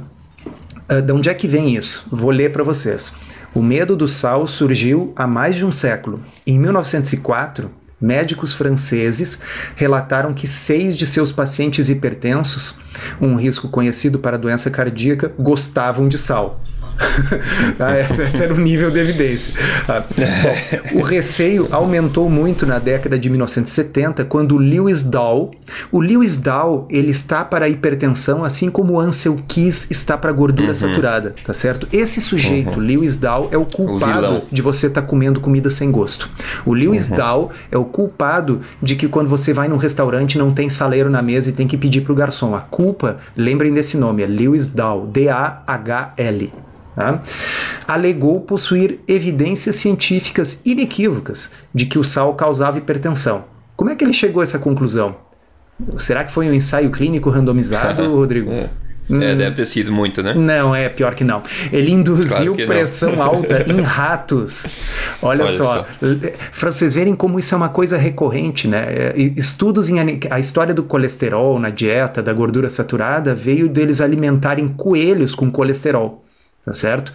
C: uh, de onde é que vem isso? Vou ler para vocês. O medo do sal surgiu há mais de um século. Em 1904, médicos franceses relataram que seis de seus pacientes hipertensos, um risco conhecido para doença cardíaca, gostavam de sal. *laughs* ah, esse, esse, era o nível de evidência. Ah, bom, o *laughs* receio aumentou muito na década de 1970, quando Lewis Dahl, o Lewis Dahl, ele está para a hipertensão, assim como o Ansel Keys está para a gordura uhum. saturada, tá certo? Esse sujeito, uhum. Lewis Dahl, é o culpado o de você estar tá comendo comida sem gosto. O Lewis uhum. Dahl é o culpado de que quando você vai num restaurante não tem saleiro na mesa e tem que pedir para o garçom. A culpa, lembrem desse nome, é Lewis Dahl, D-A-H-L tá? alegou possuir evidências científicas inequívocas de que o sal causava hipertensão. Como é que ele chegou a essa conclusão? Será que foi um ensaio clínico randomizado, *laughs* Rodrigo?
B: é. Hum, é, deve ter sido muito, né?
C: Não, é pior que não. Ele induziu claro pressão alta em *laughs* ratos. Olha, Olha só, só. para vocês verem como isso é uma coisa recorrente, né? É, estudos em a história do colesterol na dieta, da gordura saturada, veio deles alimentarem coelhos com colesterol tá certo?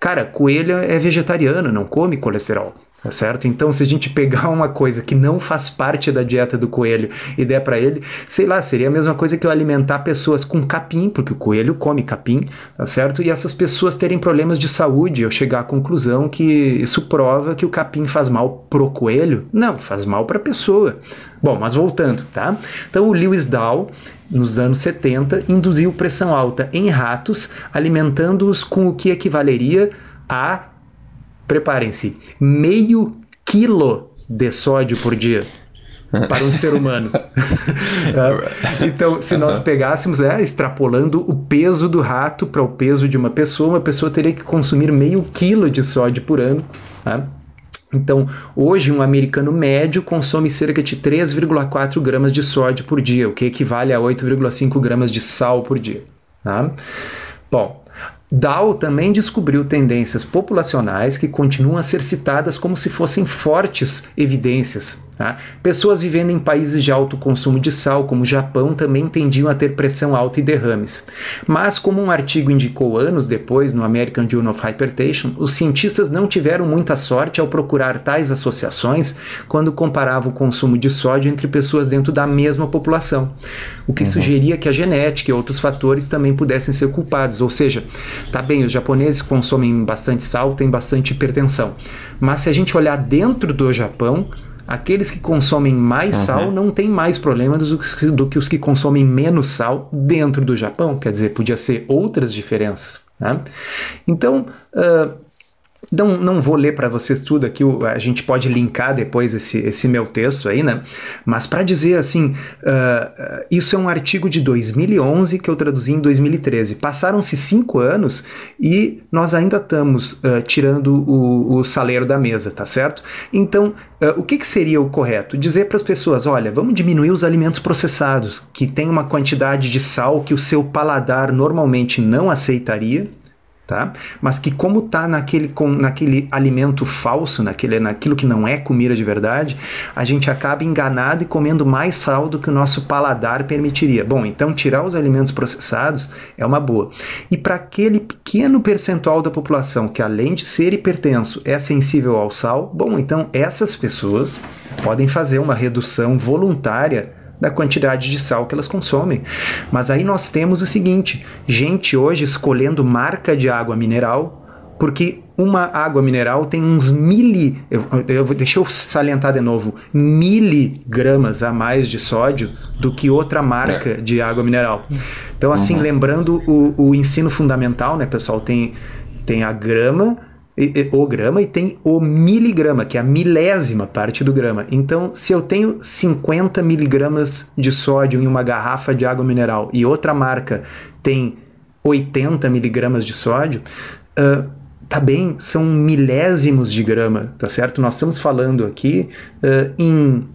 C: Cara, coelho é vegetariano, não come colesterol. Tá certo? Então, se a gente pegar uma coisa que não faz parte da dieta do coelho e der para ele, sei lá, seria a mesma coisa que eu alimentar pessoas com capim, porque o coelho come capim, tá certo? E essas pessoas terem problemas de saúde, eu chegar à conclusão que isso prova que o capim faz mal pro coelho? Não, faz mal para a pessoa. Bom, mas voltando, tá? Então, o Lewis Dahl, nos anos 70, induziu pressão alta em ratos, alimentando-os com o que equivaleria a preparem-se, meio quilo de sódio por dia *laughs* para um ser humano. É. *laughs* então, se nós pegássemos, é, extrapolando o peso do rato para o peso de uma pessoa, uma pessoa teria que consumir meio quilo de sódio por ano. Tá? Então, hoje, um americano médio consome cerca de 3,4 gramas de sódio por dia, o que equivale a 8,5 gramas de sal por dia. Tá? Bom, Dow também descobriu tendências populacionais que continuam a ser citadas como se fossem fortes evidências Tá? Pessoas vivendo em países de alto consumo de sal, como o Japão, também tendiam a ter pressão alta e derrames. Mas, como um artigo indicou anos depois no American Journal of Hypertension, os cientistas não tiveram muita sorte ao procurar tais associações quando comparavam o consumo de sódio entre pessoas dentro da mesma população, o que uhum. sugeria que a genética e outros fatores também pudessem ser culpados. Ou seja, tá bem, os japoneses consomem bastante sal, têm bastante hipertensão. Mas se a gente olhar dentro do Japão, aqueles que consomem mais uhum. sal não têm mais problemas do, do, que os que consomem menos sal dentro do Japão. Quer dizer, podia ser outras diferenças. Né? Então, uh, não, não vou ler para vocês tudo aqui, a gente pode linkar depois esse, esse meu texto aí, né? Mas para dizer assim, uh, isso é um artigo de 2011 que eu traduzi em 2013. Passaram-se cinco anos e nós ainda estamos uh, tirando o, o saleiro da mesa, tá certo? Então, uh, o que, que seria o correto? Dizer para as pessoas: olha, vamos diminuir os alimentos processados, que tem uma quantidade de sal que o seu paladar normalmente não aceitaria tá? Mas que como tá naquele, com, naquele alimento falso, naquele, naquilo que não é comida de verdade, a gente acaba enganado e comendo mais sal do que o nosso paladar permitiria. Bom, então tirar os alimentos processados é uma boa. E para aquele pequeno percentual da população que além de ser hipertenso é sensível ao sal, bom, então essas pessoas podem fazer uma redução voluntária da quantidade de sal que elas consomem. Mas aí nós temos o seguinte: gente hoje escolhendo marca de água mineral, porque uma água mineral tem uns mili, eu, eu, deixa eu salientar de novo, miligramas a mais de sódio do que outra marca é. de água mineral. Então, assim, uhum. lembrando o, o ensino fundamental, né, pessoal, tem, tem a grama, o grama e tem o miligrama, que é a milésima parte do grama. Então, se eu tenho 50 miligramas de sódio em uma garrafa de água mineral e outra marca tem 80 miligramas de sódio, uh, tá bem, são milésimos de grama, tá certo? Nós estamos falando aqui uh, em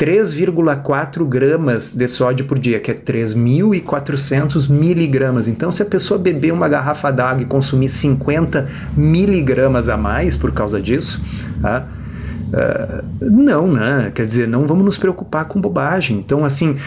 C: 3,4 gramas de sódio por dia, que é 3.400 miligramas. Então, se a pessoa beber uma garrafa d'água e consumir 50 miligramas a mais por causa disso, tá? Uh, não, né? Quer dizer, não vamos nos preocupar com bobagem. Então, assim, uh,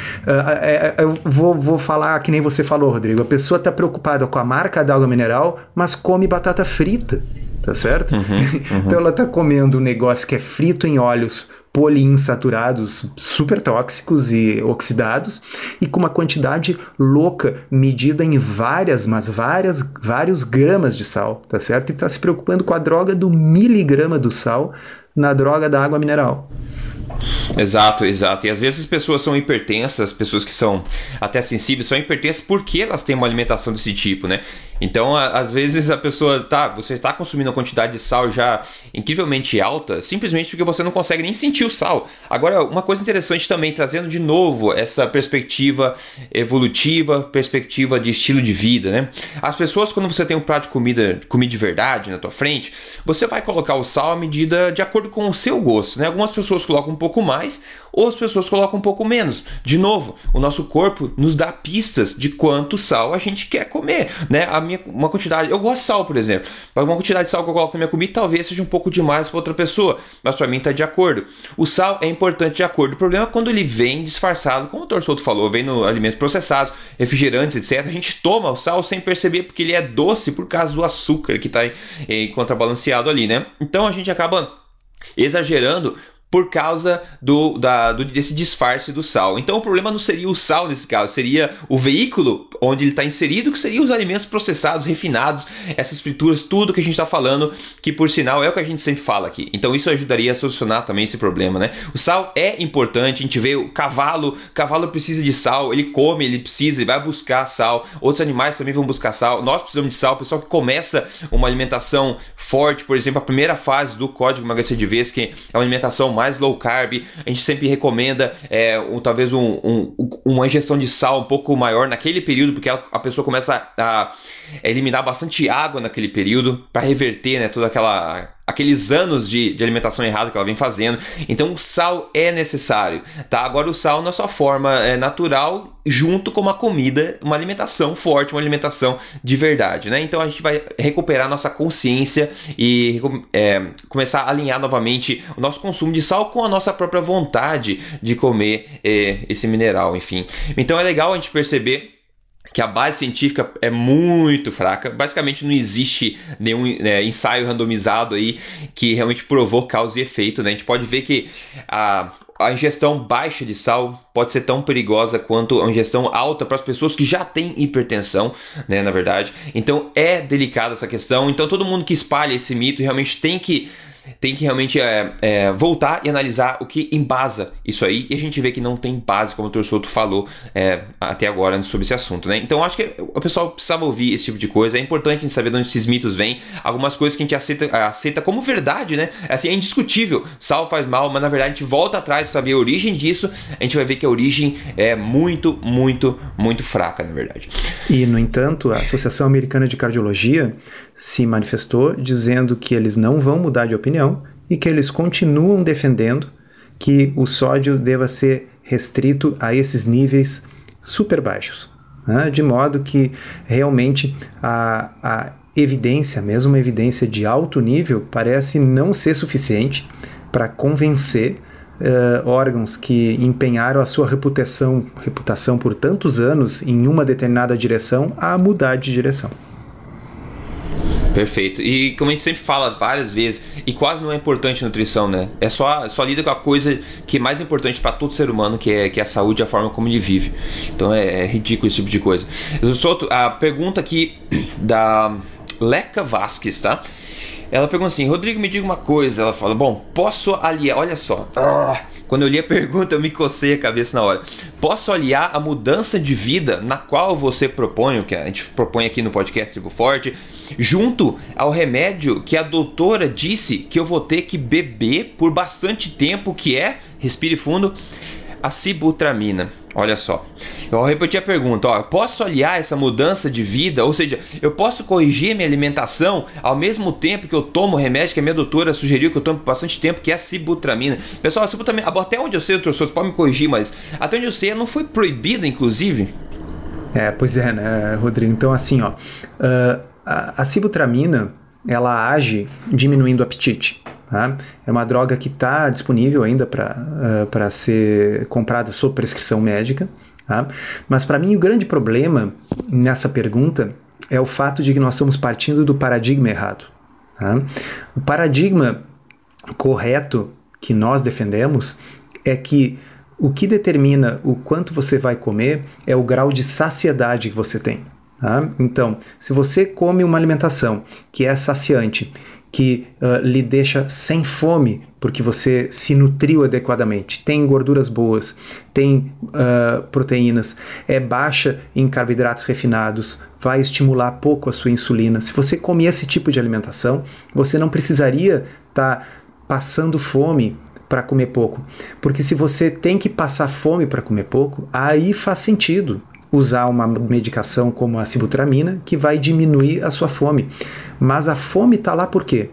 C: eu vou, vou falar que nem você falou, Rodrigo. A pessoa está preocupada com a marca da água mineral, mas come batata frita, tá certo? Uhum, *laughs* uhum. então, ela está comendo um negócio que é frito em óleos poliinsaturados super tóxicos e oxidados e com uma quantidade louca medida em várias, mas várias, vários gramas de sal, tá certo? E está se preocupando com a droga do miligrama do sal na droga da água mineral.
B: Exato, exato. E às vezes as pessoas são hipertensas, pessoas que são até sensíveis são hipertensas porque elas têm uma alimentação desse tipo, né? Então, a, às vezes a pessoa tá, você está consumindo uma quantidade de sal já incrivelmente alta, simplesmente porque você não consegue nem sentir o sal. Agora, uma coisa interessante também, trazendo de novo essa perspectiva evolutiva, perspectiva de estilo de vida, né? As pessoas, quando você tem um prato de comida, comida de verdade na tua frente, você vai colocar o sal à medida de acordo com o seu gosto, né? Algumas pessoas colocam um pouco mais, ou as pessoas colocam um pouco menos. De novo, o nosso corpo nos dá pistas de quanto sal a gente quer comer, né? A minha, uma quantidade, eu gosto de sal, por exemplo, uma quantidade de sal que eu coloco na minha comida talvez seja um pouco demais para outra pessoa, mas para mim está de acordo. O sal é importante de acordo. O problema é quando ele vem disfarçado, como o Torçoto falou, vem no alimentos processados, refrigerantes, etc. A gente toma o sal sem perceber porque ele é doce por causa do açúcar que está contrabalanceado ali, né? Então a gente acaba exagerando por causa do, da, do, desse disfarce do sal. Então o problema não seria o sal nesse caso, seria o veículo onde ele está inserido, que seria os alimentos processados, refinados, essas frituras, tudo que a gente está falando, que por sinal é o que a gente sempre fala aqui. Então isso ajudaria a solucionar também esse problema, né? O sal é importante, a gente vê o cavalo, o cavalo precisa de sal, ele come, ele precisa, ele vai buscar sal, outros animais também vão buscar sal, nós precisamos de sal, o pessoal que começa uma alimentação forte, por exemplo, a primeira fase do código emagrecer de vez, que é uma alimentação mais mais low carb. A gente sempre recomenda é, um, talvez um, um, uma ingestão de sal um pouco maior naquele período, porque a, a pessoa começa a, a, eliminar bastante água naquele período para reverter né, toda aquela aqueles anos de, de, alimentação errada que ela vem fazendo. Então o sal é necessário, tá? Agora o sal na sua forma é, natural, junto com uma comida, uma alimentação forte, uma alimentação de verdade, né? Então a gente vai recuperar nossa consciência e é, começar a alinhar novamente o nosso consumo de sal com a nossa própria vontade de comer é, esse mineral, enfim. Então é legal a gente perceber que a base científica é muito fraca. Basicamente não existe nenhum né, ensaio randomizado aí que realmente provou causa e efeito. Né? A gente pode ver que a, a ingestão baixa de sal pode ser tão perigosa quanto a ingestão alta para as pessoas que já têm hipertensão, né, na verdade. Então é delicada essa questão. Então todo mundo que espalha esse mito realmente tem que tem que realmente é, é, voltar e analisar o que embasa isso aí. E a gente vê que não tem base, como o Torçoto falou é, até agora sobre esse assunto, né? Então acho que o pessoal precisava ouvir esse tipo de coisa. É importante a gente saber de onde esses mitos vêm. Algumas coisas que a gente aceita, aceita como verdade, né? Assim, é indiscutível. Sal faz mal, mas na verdade a gente volta atrás para saber a origem disso. A gente vai ver que a origem é muito, muito, muito fraca, na verdade.
C: E, no entanto, a Associação Americana de Cardiologia se manifestou dizendo que eles não vão mudar de opinião e que eles continuam defendendo que o sódio deva ser restrito a esses níveis super baixos, né? de modo que realmente a, a evidência, mesmo uma evidência de alto nível, parece não ser suficiente para convencer uh, órgãos que empenharam a sua reputação, reputação por tantos anos em uma determinada direção a mudar de direção.
B: Perfeito. E como a gente sempre fala várias vezes, e quase não é importante nutrição, né? É só, só lida com a coisa que é mais importante para todo ser humano, que é, que é a saúde e a forma como ele vive. Então é, é ridículo esse tipo de coisa. Eu solto a pergunta aqui *clears throat* da Leca Vasques, tá? Ela pergunta assim: Rodrigo, me diga uma coisa. Ela fala: Bom, posso aliar. Olha só. Ah, quando eu li a *laughs* pergunta, eu me cocei a cabeça na hora. Posso aliar a mudança de vida na qual você propõe, o que a gente propõe aqui no podcast Tribo Forte, junto ao remédio que a doutora disse que eu vou ter que beber por bastante tempo, que é, respire fundo, a sibutramina. Olha só. Eu vou repetir a pergunta. Ó, posso aliar essa mudança de vida? Ou seja, eu posso corrigir minha alimentação ao mesmo tempo que eu tomo o remédio que a minha doutora sugeriu que eu tomo por bastante tempo, que é a sibutramina. Pessoal, a sibutramina, até onde eu sei, doutor Souza, pode me corrigir, mas até onde eu sei, não foi proibida, inclusive?
C: É, pois é, né, Rodrigo? Então, assim, ó. Uh a, a sibutramina, ela age diminuindo o apetite. Tá? É uma droga que está disponível ainda para uh, ser comprada sob prescrição médica. Tá? Mas para mim o grande problema nessa pergunta é o fato de que nós estamos partindo do paradigma errado. Tá? O paradigma correto que nós defendemos é que o que determina o quanto você vai comer é o grau de saciedade que você tem. Tá? Então, se você come uma alimentação que é saciante, que uh, lhe deixa sem fome, porque você se nutriu adequadamente, tem gorduras boas, tem uh, proteínas, é baixa em carboidratos refinados, vai estimular pouco a sua insulina. Se você come esse tipo de alimentação, você não precisaria estar tá passando fome para comer pouco. Porque se você tem que passar fome para comer pouco, aí faz sentido usar uma medicação como a sibutramina, que vai diminuir a sua fome. Mas a fome está lá por quê?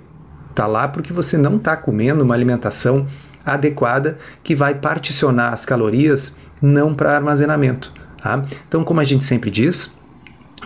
C: Está lá porque você não está comendo uma alimentação adequada que vai particionar as calorias não para armazenamento. Tá? Então, como a gente sempre diz,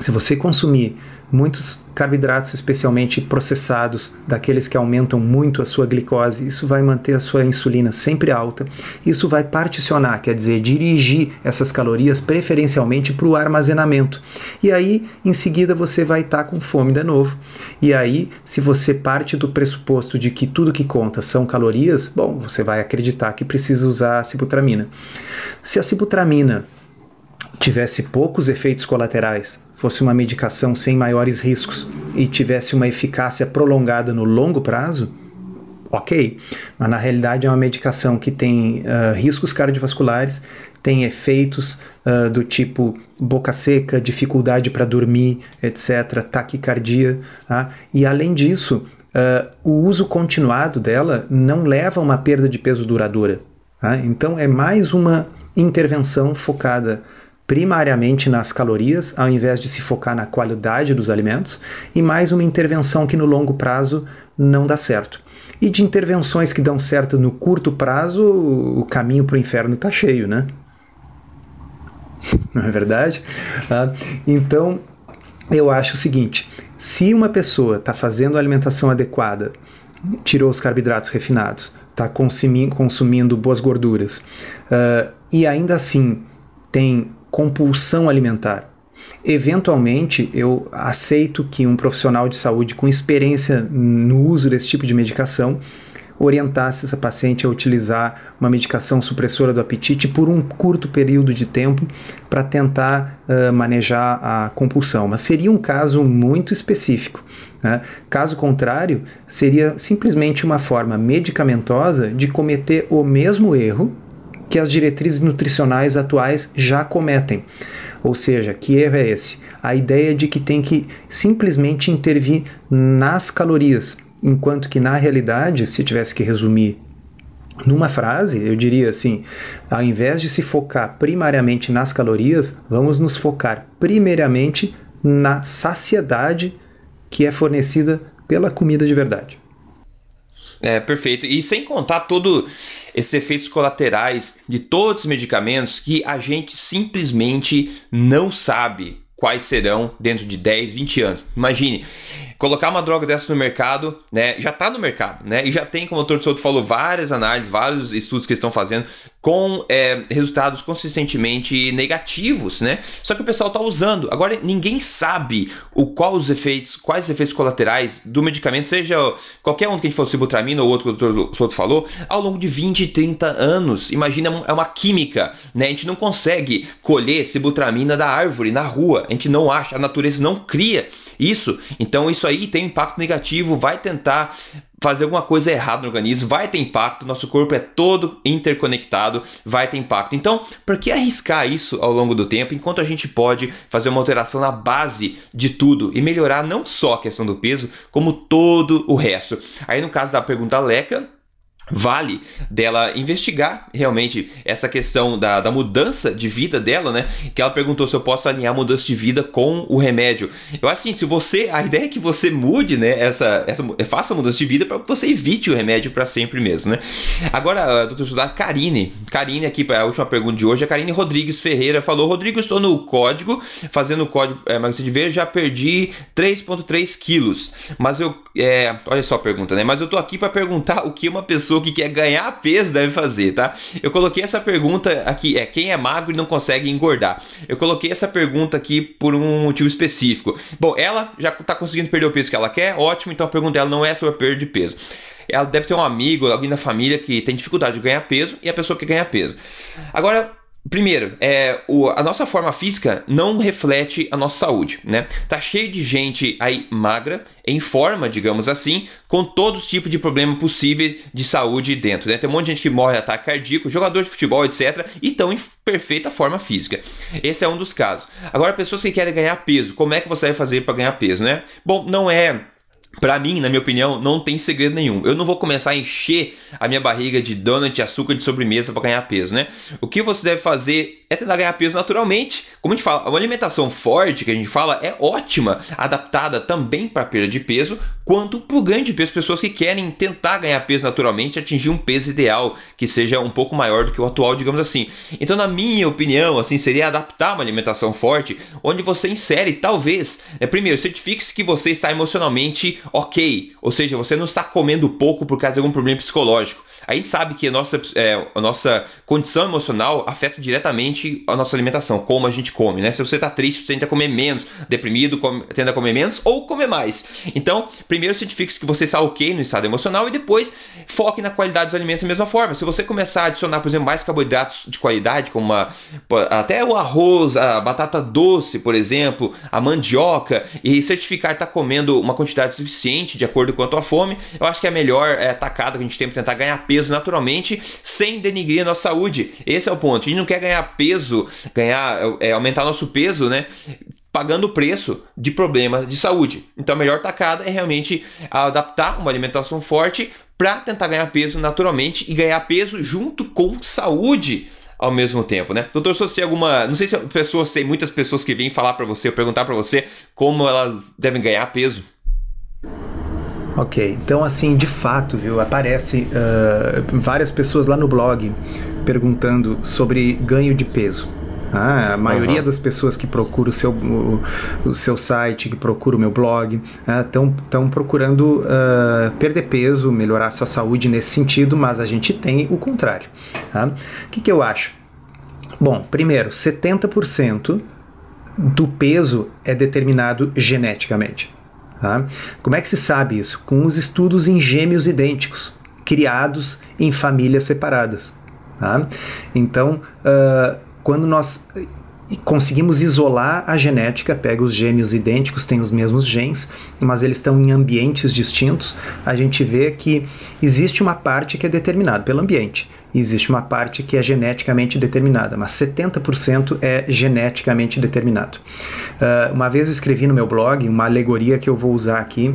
C: se você consumir muitos carboidratos, especialmente processados, daqueles que aumentam muito a sua glicose, isso vai manter a sua insulina sempre alta. Isso vai particionar, quer dizer, dirigir essas calorias preferencialmente para o armazenamento. E aí, em seguida, você vai estar tá com fome de novo. E aí, se você parte do pressuposto de que tudo que conta são calorias, bom, você vai acreditar que precisa usar a sibutramina. Se a sibutramina tivesse poucos efeitos colaterais, fosse uma medicação sem maiores riscos e tivesse uma eficácia prolongada no longo prazo, ok. Mas na realidade é uma medicação que tem uh, riscos cardiovasculares, tem efeitos uh, do tipo boca seca, dificuldade para dormir, etc., taquicardia. Tá? E além disso, uh, o uso continuado dela não leva a uma perda de peso duradoura. Tá? Então é mais uma intervenção focada primariamente nas calorias, ao invés de se focar na qualidade dos alimentos, e mais uma intervenção que no longo prazo não dá certo. E de intervenções que dão certo no curto prazo, o caminho para o inferno está cheio, né? Não é verdade? Ah, então, eu acho o seguinte: se uma pessoa está fazendo a alimentação adequada, tirou os carboidratos refinados, está consumindo, boas gorduras, uh, e ainda assim tem compulsão alimentar. Eventualmente, eu aceito que um profissional de saúde com experiência no uso desse tipo de medicação orientasse essa paciente a utilizar uma medicação supressora do apetite por um curto período de tempo para tentar uh, manejar a compulsão. Mas seria um caso muito específico. Né? Caso contrário, seria simplesmente uma forma medicamentosa de cometer o mesmo erro que as diretrizes nutricionais atuais já cometem. Ou seja, que erro é esse? A ideia de que tem que simplesmente intervir nas calorias, enquanto que na realidade, se tivesse que resumir numa frase, eu diria assim: ao invés de se focar primariamente nas calorias, vamos nos focar primeiramente na saciedade que é fornecida pela comida de verdade.
B: É, perfeito. E sem contar todo esses efeitos colaterais de todos os medicamentos que a gente simplesmente não sabe quais serão dentro de 10, 20 anos. Imagine, colocar uma droga dessa no mercado, né? Já está no mercado, né? E já tem, como o Dr. Souto falou, várias análises, vários estudos que estão fazendo com é, resultados consistentemente negativos, né? Só que o pessoal está usando. Agora ninguém sabe o qual os efeitos, quais os efeitos colaterais do medicamento, seja qualquer um que a gente falou, sibutramina ou outro que o Dr. Souto falou, ao longo de 20, 30 anos. Imagina, é uma química, né? A gente não consegue colher sibutramina da árvore na rua, a gente não acha, a natureza não cria isso. Então isso aí tem impacto negativo, vai tentar fazer alguma coisa errada no organismo, vai ter impacto, nosso corpo é todo interconectado, vai ter impacto. Então, por que arriscar isso ao longo do tempo, enquanto a gente pode fazer uma alteração na base de tudo e melhorar não só a questão do peso, como todo o resto? Aí no caso da pergunta Leca, vale dela investigar realmente essa questão da, da mudança de vida dela, né? Que ela perguntou se eu posso alinhar a mudança de vida com o remédio. Eu acho assim, se você, a ideia é que você mude, né? Essa, essa faça a mudança de vida para você evite o remédio para sempre mesmo, né? Agora, doutor Judá, Karine, Karine aqui para a última pergunta de hoje, a Karine Rodrigues Ferreira falou: Rodrigo, estou no código, fazendo o código é, emagrecer de ver, já perdi 3,3 quilos, mas eu, é, olha só a pergunta, né? Mas eu tô aqui para perguntar o que uma pessoa pessoa que quer ganhar peso deve fazer, tá? Eu coloquei essa pergunta aqui, é quem é magro e não consegue engordar. Eu coloquei essa pergunta aqui por um motivo específico. Bom, ela já está conseguindo perder o peso que ela quer, ótimo, então a pergunta dela não é sobre perda de peso. Ela deve ter um amigo, alguém da família que tem dificuldade de ganhar peso e a pessoa que ganha peso. Agora, Primeiro, é, o, a nossa forma física não reflete a nossa saúde, né? Tá cheio de gente aí magra, em forma, digamos assim, com todos os tipos de problema possível de saúde dentro, né? Tem um monte de gente que morre de ataque cardíaco, jogador de futebol, etc. E estão em perfeita forma física. Esse é um dos casos. Agora, pessoas que querem ganhar peso, como é que você vai fazer para ganhar peso, né? Bom, não é para mim, na minha opinião, não tem segredo nenhum. Eu não vou começar a encher a minha barriga de donut, açúcar de sobremesa para ganhar peso, né? O que você deve fazer é tentar ganhar peso naturalmente. Como a gente fala, uma alimentação forte que a gente fala é ótima, adaptada também para perda de peso, quanto para o ganho de peso. Pessoas que querem tentar ganhar peso naturalmente, atingir um peso ideal que seja um pouco maior do que o atual, digamos assim. Então, na minha opinião, assim, seria adaptar uma alimentação forte, onde você insere, talvez, é, primeiro, certifique-se que você está emocionalmente ok, ou seja, você não está comendo pouco por causa de algum problema psicológico. A gente sabe que a nossa, é, a nossa condição emocional afeta diretamente a nossa alimentação, como a gente come, né? Se você está triste, você tende a comer menos, deprimido, come, tende a comer menos ou comer mais. Então, primeiro certifique-se que você está ok no estado emocional e depois foque na qualidade dos alimentos da mesma forma. Se você começar a adicionar, por exemplo, mais carboidratos de qualidade, como uma, até o arroz, a batata doce, por exemplo, a mandioca, e certificar estar tá comendo uma quantidade suficiente de acordo com a tua fome, eu acho que é a melhor é, tacada que a gente tem para tentar ganhar peso naturalmente sem denigrir a nossa saúde. Esse é o ponto. A gente não quer ganhar peso, ganhar, é, aumentar nosso peso, né? pagando o preço de problema de saúde. Então a melhor tacada é realmente adaptar uma alimentação forte para tentar ganhar peso naturalmente e ganhar peso junto com saúde ao mesmo tempo, né? Doutor, se você alguma, não sei se pessoas, tem muitas pessoas que vêm falar para você, perguntar para você como elas devem ganhar peso.
C: Ok, então assim, de fato, viu, aparece uh, várias pessoas lá no blog perguntando sobre ganho de peso. Ah, a maioria uhum. das pessoas que procura o seu, o, o, seu site, que procura o meu blog, estão uh, procurando uh, perder peso, melhorar sua saúde nesse sentido, mas a gente tem o contrário. Tá? O que, que eu acho? Bom, primeiro, 70% do peso é determinado geneticamente. Tá? Como é que se sabe isso? Com os estudos em gêmeos idênticos, criados em famílias separadas. Tá? Então, uh, quando nós conseguimos isolar a genética, pega os gêmeos idênticos, têm os mesmos genes, mas eles estão em ambientes distintos, a gente vê que existe uma parte que é determinada pelo ambiente e existe uma parte que é geneticamente determinada, mas 70% é geneticamente determinado. Uh, uma vez eu escrevi no meu blog uma alegoria que eu vou usar aqui,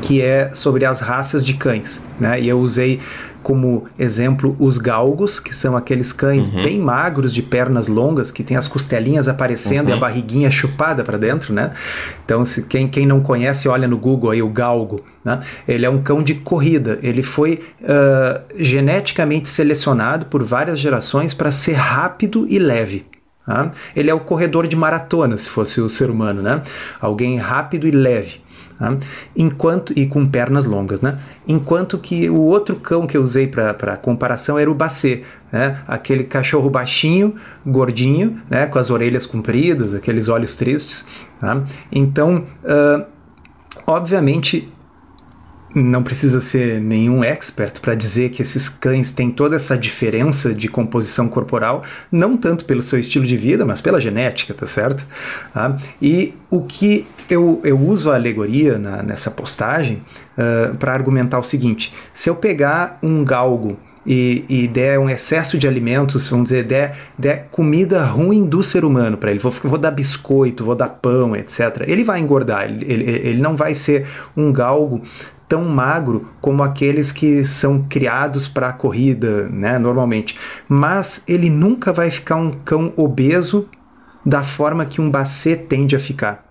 C: que é sobre as raças de cães, né? E eu usei como exemplo os galgos, que são aqueles cães uhum. bem magros, de pernas longas, que tem as costelinhas aparecendo uhum. e a uhum. barriguinha chupada para dentro, né? Então, se quem, quem não conhece, olha no Google aí o galgo, né? Ele é um cão de corrida. Ele foi uh, geneticamente selecionado por várias gerações para ser rápido e leve. Tá? Ele é o corredor de maratona, se fosse o ser humano, né? Alguém rápido e leve. Tá? Enquanto e com pernas longas, né? Enquanto que o outro cão que eu usei para comparação era o Bacê, né? Aquele cachorro baixinho, gordinho, né? Com as orelhas compridas, aqueles olhos tristes. Tá? Então, uh, obviamente, não precisa ser nenhum expert para dizer que esses cães têm toda essa diferença de composição corporal, não tanto pelo seu estilo de vida, mas pela genética, tá certo? Ah, e o que eu, eu uso a alegoria na, nessa postagem uh, ah, para argumentar o seguinte: se eu pegar um galgo e, e, der um excesso de alimentos, vamos dizer, der, der comida ruim do ser humano para ele, vou, vou, dar biscoito, vou dar pão, etc., ele vai engordar, ele, ele, ele não vai ser um galgo tão magro como aqueles que são criados para a corrida, né, normalmente. Mas ele nunca vai ficar um cão obeso da forma que um bacê tende a ficar,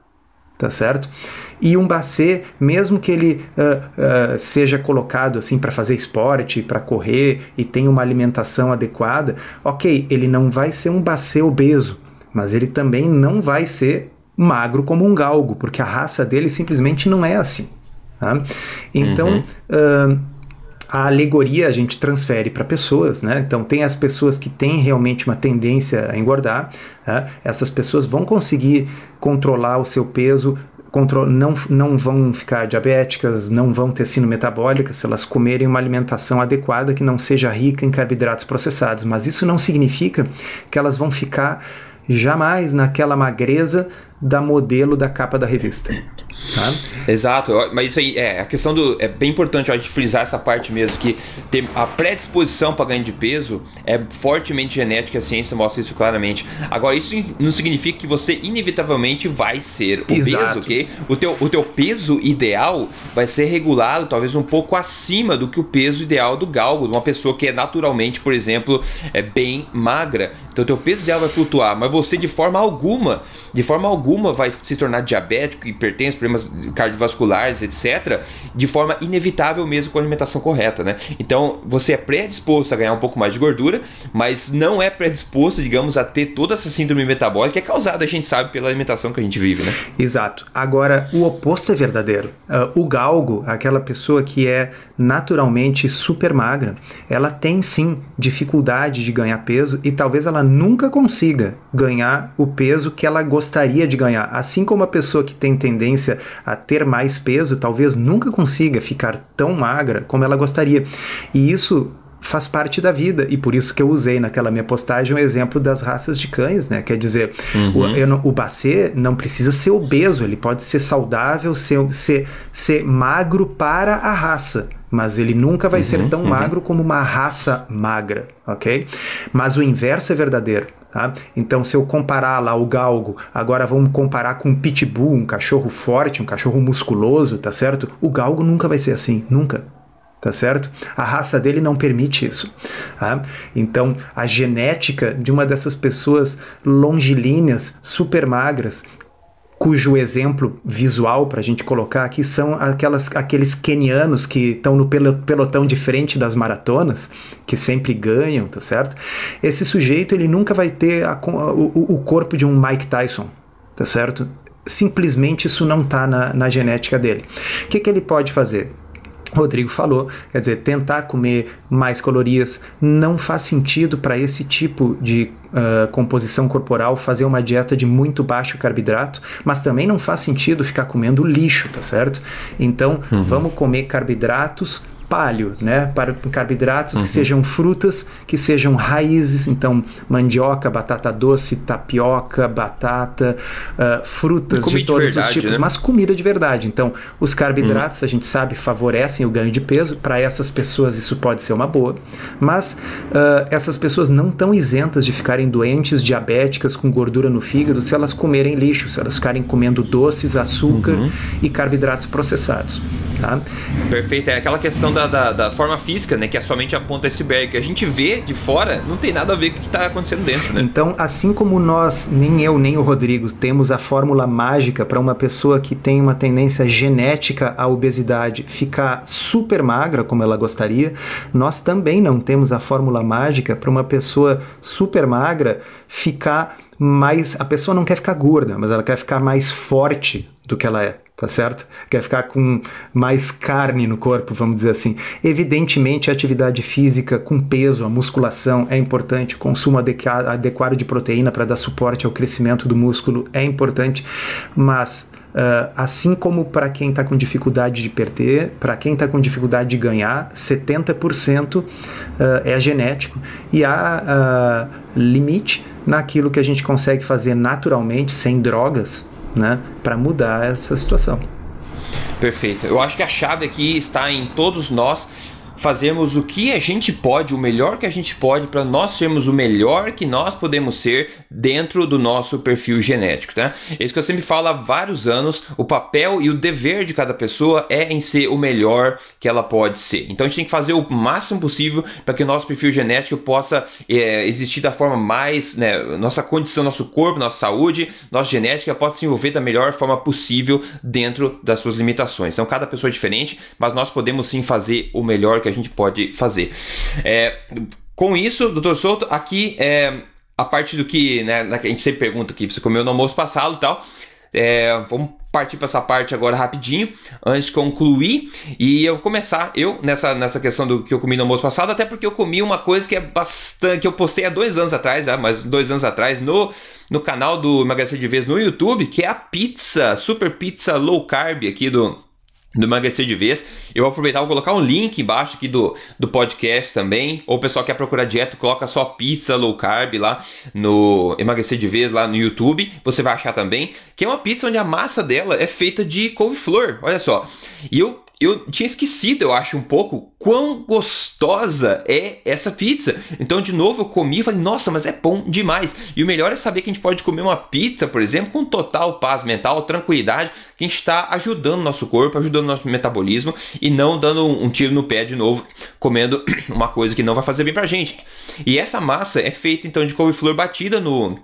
C: tá certo? E um bacê, mesmo que ele uh, uh, seja colocado assim para fazer esporte, para correr e tenha uma alimentação adequada, ok, ele não vai ser um bacê obeso, mas ele também não vai ser magro como um galgo, porque a raça dele simplesmente não é assim. Tá? Então, uhum. uh, a alegoria a gente transfere para pessoas, né? Então, tem as pessoas que têm realmente uma tendência a engordar, tá? essas pessoas vão conseguir controlar o seu peso não, não vão ficar diabéticas, não vão ter sino metabólica se elas comerem uma alimentação adequada que não seja rica em carboidratos processados. Mas isso não significa que elas vão ficar jamais naquela magreza da modelo da capa da revista.
B: Tá? Exato, mas isso aí é a questão do. É bem importante a gente frisar essa parte mesmo, que ter a predisposição para ganho de peso é fortemente genética, a ciência mostra isso claramente. Agora, isso não significa que você inevitavelmente vai ser obeso, ok? O teu, o teu peso ideal vai ser regulado talvez um pouco acima do que o peso ideal do galgo, de uma pessoa que é naturalmente, por exemplo, é bem magra. Então, o teu peso ideal vai flutuar, mas você de forma alguma, de forma alguma vai se tornar diabético, hipertenso, problemas cardiovasculares, etc., de forma inevitável mesmo com a alimentação correta, né? Então, você é predisposto a ganhar um pouco mais de gordura, mas não é predisposto, digamos, a ter toda essa síndrome metabólica que é causada, a gente sabe, pela alimentação que a gente vive, né?
C: Exato. Agora, o oposto é verdadeiro. Uh, o galgo, aquela pessoa que é naturalmente super magra, ela tem sim dificuldade de ganhar peso e talvez ela nunca consiga ganhar o peso que ela gostaria de ganhar. Assim como a pessoa que tem tendência a ter mais peso, talvez nunca consiga ficar tão magra como ela gostaria. E isso faz parte da vida e por isso que eu usei naquela minha postagem o exemplo das raças de cães, né? Quer dizer, uhum. o, o Bacê não precisa ser obeso, ele pode ser saudável, ser, ser, ser magro para a raça mas ele nunca vai uhum, ser tão uhum. magro como uma raça magra, ok? Mas o inverso é verdadeiro. Tá? Então, se eu comparar lá o galgo, agora vamos comparar com um pitbull, um cachorro forte, um cachorro musculoso, tá certo? O galgo nunca vai ser assim, nunca. Tá certo? A raça dele não permite isso. Tá? Então, a genética de uma dessas pessoas longilíneas, super magras, cujo exemplo visual para a gente colocar aqui são aquelas, aqueles kenianos que estão no pelotão de frente das maratonas, que sempre ganham, tá certo? Esse sujeito ele nunca vai ter a, o, o corpo de um Mike Tyson, tá certo? Simplesmente isso não está na, na genética dele. O que, que ele pode fazer? Rodrigo falou, quer dizer, tentar comer mais calorias não faz sentido para esse tipo de uh, composição corporal fazer uma dieta de muito baixo carboidrato, mas também não faz sentido ficar comendo lixo, tá certo? Então, uhum. vamos comer carboidratos palho, né? Para carboidratos uhum. que sejam frutas, que sejam raízes, então mandioca, batata doce, tapioca, batata, uh, frutas de todos de verdade, os tipos, né? mas comida de verdade. Então, os carboidratos, uhum. a gente sabe, favorecem o ganho de peso. Para essas pessoas, isso pode ser uma boa, mas uh, essas pessoas não estão isentas de ficarem doentes, diabéticas, com gordura no fígado, se elas comerem lixo, se elas ficarem comendo doces, açúcar uhum. e carboidratos processados. Tá?
B: Perfeito. É aquela questão da, da, da, forma física, né? Que é somente a ponta do iceberg. Que a gente vê de fora, não tem nada a ver com o que está acontecendo dentro, né?
C: Então, assim como nós, nem eu, nem o Rodrigo, temos a fórmula mágica para uma pessoa que tem uma tendência genética à obesidade ficar super magra, como ela gostaria, nós também não temos a fórmula mágica para uma pessoa super magra ficar mais. A pessoa não quer ficar gorda, mas ela quer ficar mais forte do que ela é, tá certo? Quer ficar com mais carne no corpo, vamos dizer assim. Evidentemente, a atividade física com peso, a musculação é importante, consumo adequado de proteína para dar suporte ao crescimento do músculo é importante, mas Uh, assim como para quem está com dificuldade de perder, para quem está com dificuldade de ganhar, 70% uh, é genético e há uh, limite naquilo que a gente consegue fazer naturalmente, sem drogas, né, para mudar essa situação.
B: Perfeito. Eu acho que a chave aqui está em todos nós fazermos o que a gente pode, o melhor que a gente pode, para nós sermos o melhor que nós podemos ser dentro do nosso perfil genético, tá? É isso que eu sempre falo há vários anos, o papel e o dever de cada pessoa é em ser o melhor que ela pode ser. Então a gente tem que fazer o máximo possível para que o nosso perfil genético possa é, existir da forma mais, né, nossa condição, nosso corpo, nossa saúde, nossa genética possa se envolver da melhor forma possível dentro das suas limitações. Então cada pessoa é diferente, mas nós podemos sim fazer o melhor que a gente pode fazer. É, com isso, doutor Souto, aqui é a parte do que, né, a gente sempre pergunta que você comeu no almoço passado e tal. É, vamos partir para essa parte agora rapidinho, antes de concluir. E eu começar, eu, nessa, nessa questão do que eu comi no almoço passado, até porque eu comi uma coisa que é bastante. que eu postei há dois anos atrás, mas dois anos atrás, no, no canal do Emagrecer de Vez no YouTube, que é a pizza, super pizza low carb aqui do do emagrecer de vez. Eu vou aproveitar e colocar um link embaixo aqui do, do podcast também. Ou o pessoal quer procurar dieta, coloca só pizza low carb lá no emagrecer de vez lá no YouTube. Você vai achar também. Que é uma pizza onde a massa dela é feita de couve-flor. Olha só. E eu eu tinha esquecido, eu acho, um pouco quão gostosa é essa pizza. Então, de novo, eu comi e falei, nossa, mas é bom demais. E o melhor é saber que a gente pode comer uma pizza, por exemplo, com total paz mental, tranquilidade, que a gente está ajudando o nosso corpo, ajudando o nosso metabolismo e não dando um tiro no pé de novo, comendo *clears throat* uma coisa que não vai fazer bem pra gente. E essa massa é feita então de couve-flor batida no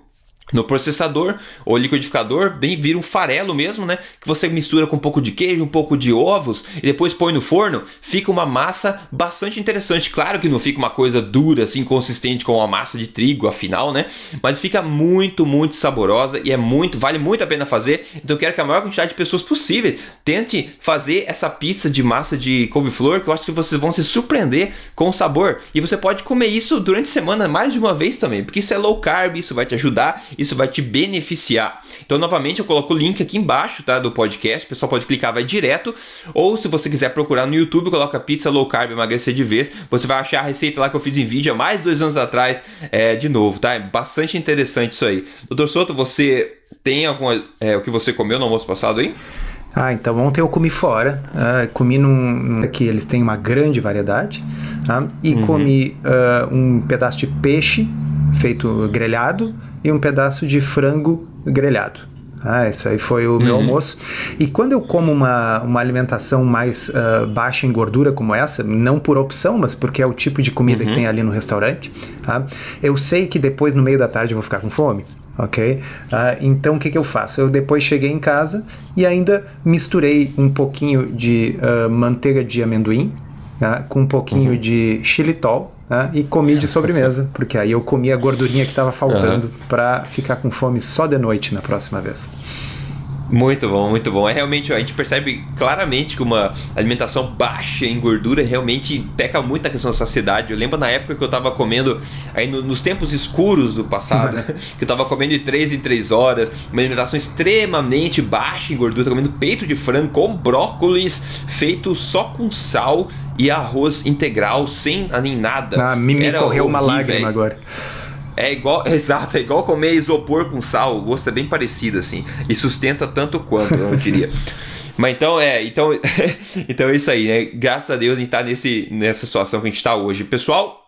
B: no processador ou liquidificador, bem vira um farelo mesmo, né? Que você mistura com um pouco de queijo, um pouco de ovos e depois põe no forno, fica uma massa bastante interessante. Claro que não fica uma coisa dura, assim, consistente como a massa de trigo, afinal, né? Mas fica muito, muito saborosa e é muito, vale muito a pena fazer. Então eu quero que a maior quantidade de pessoas possível tente fazer essa pizza de massa de couve-flor, que eu acho que vocês vão se surpreender com o sabor. E você pode comer isso durante a semana mais de uma vez também, porque isso é low carb, isso vai te ajudar isso vai te beneficiar. Então, novamente, eu coloco o link aqui embaixo tá, do podcast, o pessoal pode clicar, vai direto. Ou se você quiser procurar no YouTube, coloca pizza low carb emagrecer de vez. Você vai achar a receita lá que eu fiz em vídeo há mais dois anos atrás, é, de novo, tá? É bastante interessante isso aí. Doutor Soto, você tem alguma. É, o que você comeu no almoço passado aí?
C: Ah, então ontem eu comi fora. Uh, comi num. Aqui eles têm uma grande variedade. Tá? E uhum. comi uh, um pedaço de peixe feito grelhado e um pedaço de frango grelhado. Ah, isso aí foi o uhum. meu almoço. E quando eu como uma, uma alimentação mais uh, baixa em gordura como essa, não por opção, mas porque é o tipo de comida uhum. que tem ali no restaurante, tá? eu sei que depois no meio da tarde eu vou ficar com fome. Ok? Uh, então o que, que eu faço? Eu depois cheguei em casa e ainda misturei um pouquinho de uh, manteiga de amendoim tá? com um pouquinho uhum. de xilitol e comi de *laughs* sobremesa, porque aí eu comi a gordurinha que estava faltando uhum. para ficar com fome só de noite na próxima vez.
B: Muito bom, muito bom. É realmente, a gente percebe claramente que uma alimentação baixa em gordura realmente peca muito a questão da saciedade. Eu lembro na época que eu estava comendo, aí no, nos tempos escuros do passado, *laughs* que eu estava comendo de 3 em 3 horas, uma alimentação extremamente baixa em gordura, comendo peito de frango com brócolis feito só com sal e arroz integral, sem nem nada.
C: Ah, me, me correu uma lágrima agora.
B: É igual, *laughs* exato, é igual comer isopor com sal, o gosto é bem parecido assim. E sustenta tanto quanto, eu não diria. *laughs* Mas então é, então, *laughs* então é isso aí, né? Graças a Deus a gente tá nesse, nessa situação que a gente tá hoje. Pessoal,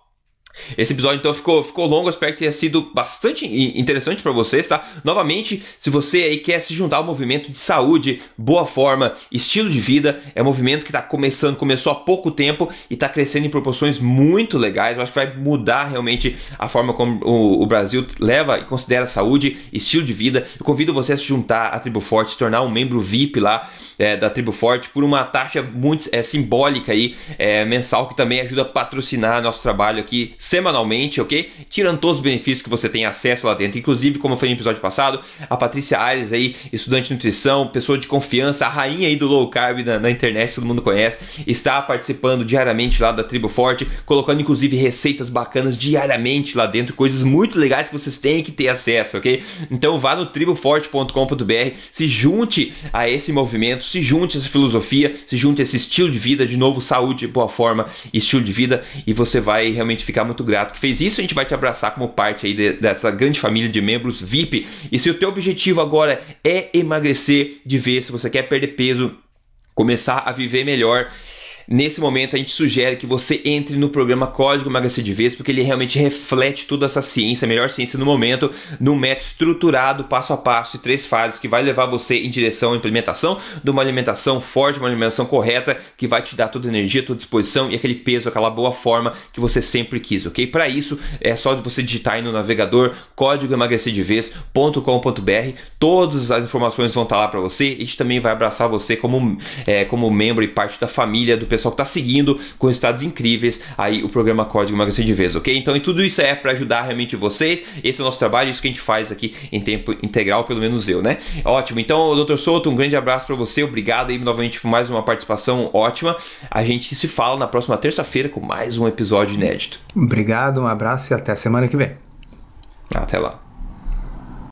B: esse episódio então ficou, ficou longo, espero que tenha sido bastante interessante para vocês, tá? Novamente, se você aí quer se juntar ao movimento de saúde, boa forma, estilo de vida, é um movimento que está começando, começou há pouco tempo e está crescendo em proporções muito legais. Eu acho que vai mudar realmente a forma como o, o Brasil leva e considera saúde, estilo de vida. Eu convido você a se juntar à Tribo Forte, se tornar um membro VIP lá é, da Tribo Forte por uma taxa muito é, simbólica aí, é, mensal, que também ajuda a patrocinar nosso trabalho aqui semanalmente, ok? Tirando todos os benefícios que você tem acesso lá dentro. Inclusive, como eu falei no episódio passado, a Patrícia Aires aí, estudante de nutrição, pessoa de confiança, a rainha aí do low carb na, na internet, todo mundo conhece, está participando diariamente lá da Tribo Forte, colocando inclusive receitas bacanas diariamente lá dentro, coisas muito legais que vocês têm que ter acesso, ok? Então vá no triboforte.com.br, se junte a esse movimento, se junte a essa filosofia, se junte a esse estilo de vida, de novo, saúde, boa forma, estilo de vida, e você vai realmente ficar muito grato que fez isso. A gente vai te abraçar como parte aí de, dessa grande família de membros VIP. E se o teu objetivo agora é emagrecer de vez, se você quer perder peso, começar a viver melhor Nesse momento, a gente sugere que você entre no programa Código Emagrecer de Vez, porque ele realmente reflete toda essa ciência, a melhor ciência no momento, num método estruturado, passo a passo, de três fases, que vai levar você em direção à implementação de uma alimentação forte, uma alimentação correta, que vai te dar toda a energia, toda a disposição e aquele peso, aquela boa forma que você sempre quis, ok? Para isso, é só você digitar aí no navegador código emagrecerdevez.com.br, todas as informações vão estar lá para você, a gente também vai abraçar você como, é, como membro e parte da família do pessoal que está seguindo com resultados incríveis aí o programa Código Emagrecer de Vez, ok? Então, e tudo isso é para ajudar realmente vocês. Esse é o nosso trabalho, isso que a gente faz aqui em tempo integral, pelo menos eu, né? Ótimo. Então, Dr. Souto, um grande abraço para você. Obrigado aí novamente por mais uma participação ótima. A gente se fala na próxima terça-feira com mais um episódio inédito.
C: Obrigado, um abraço e até semana que vem.
B: Até lá.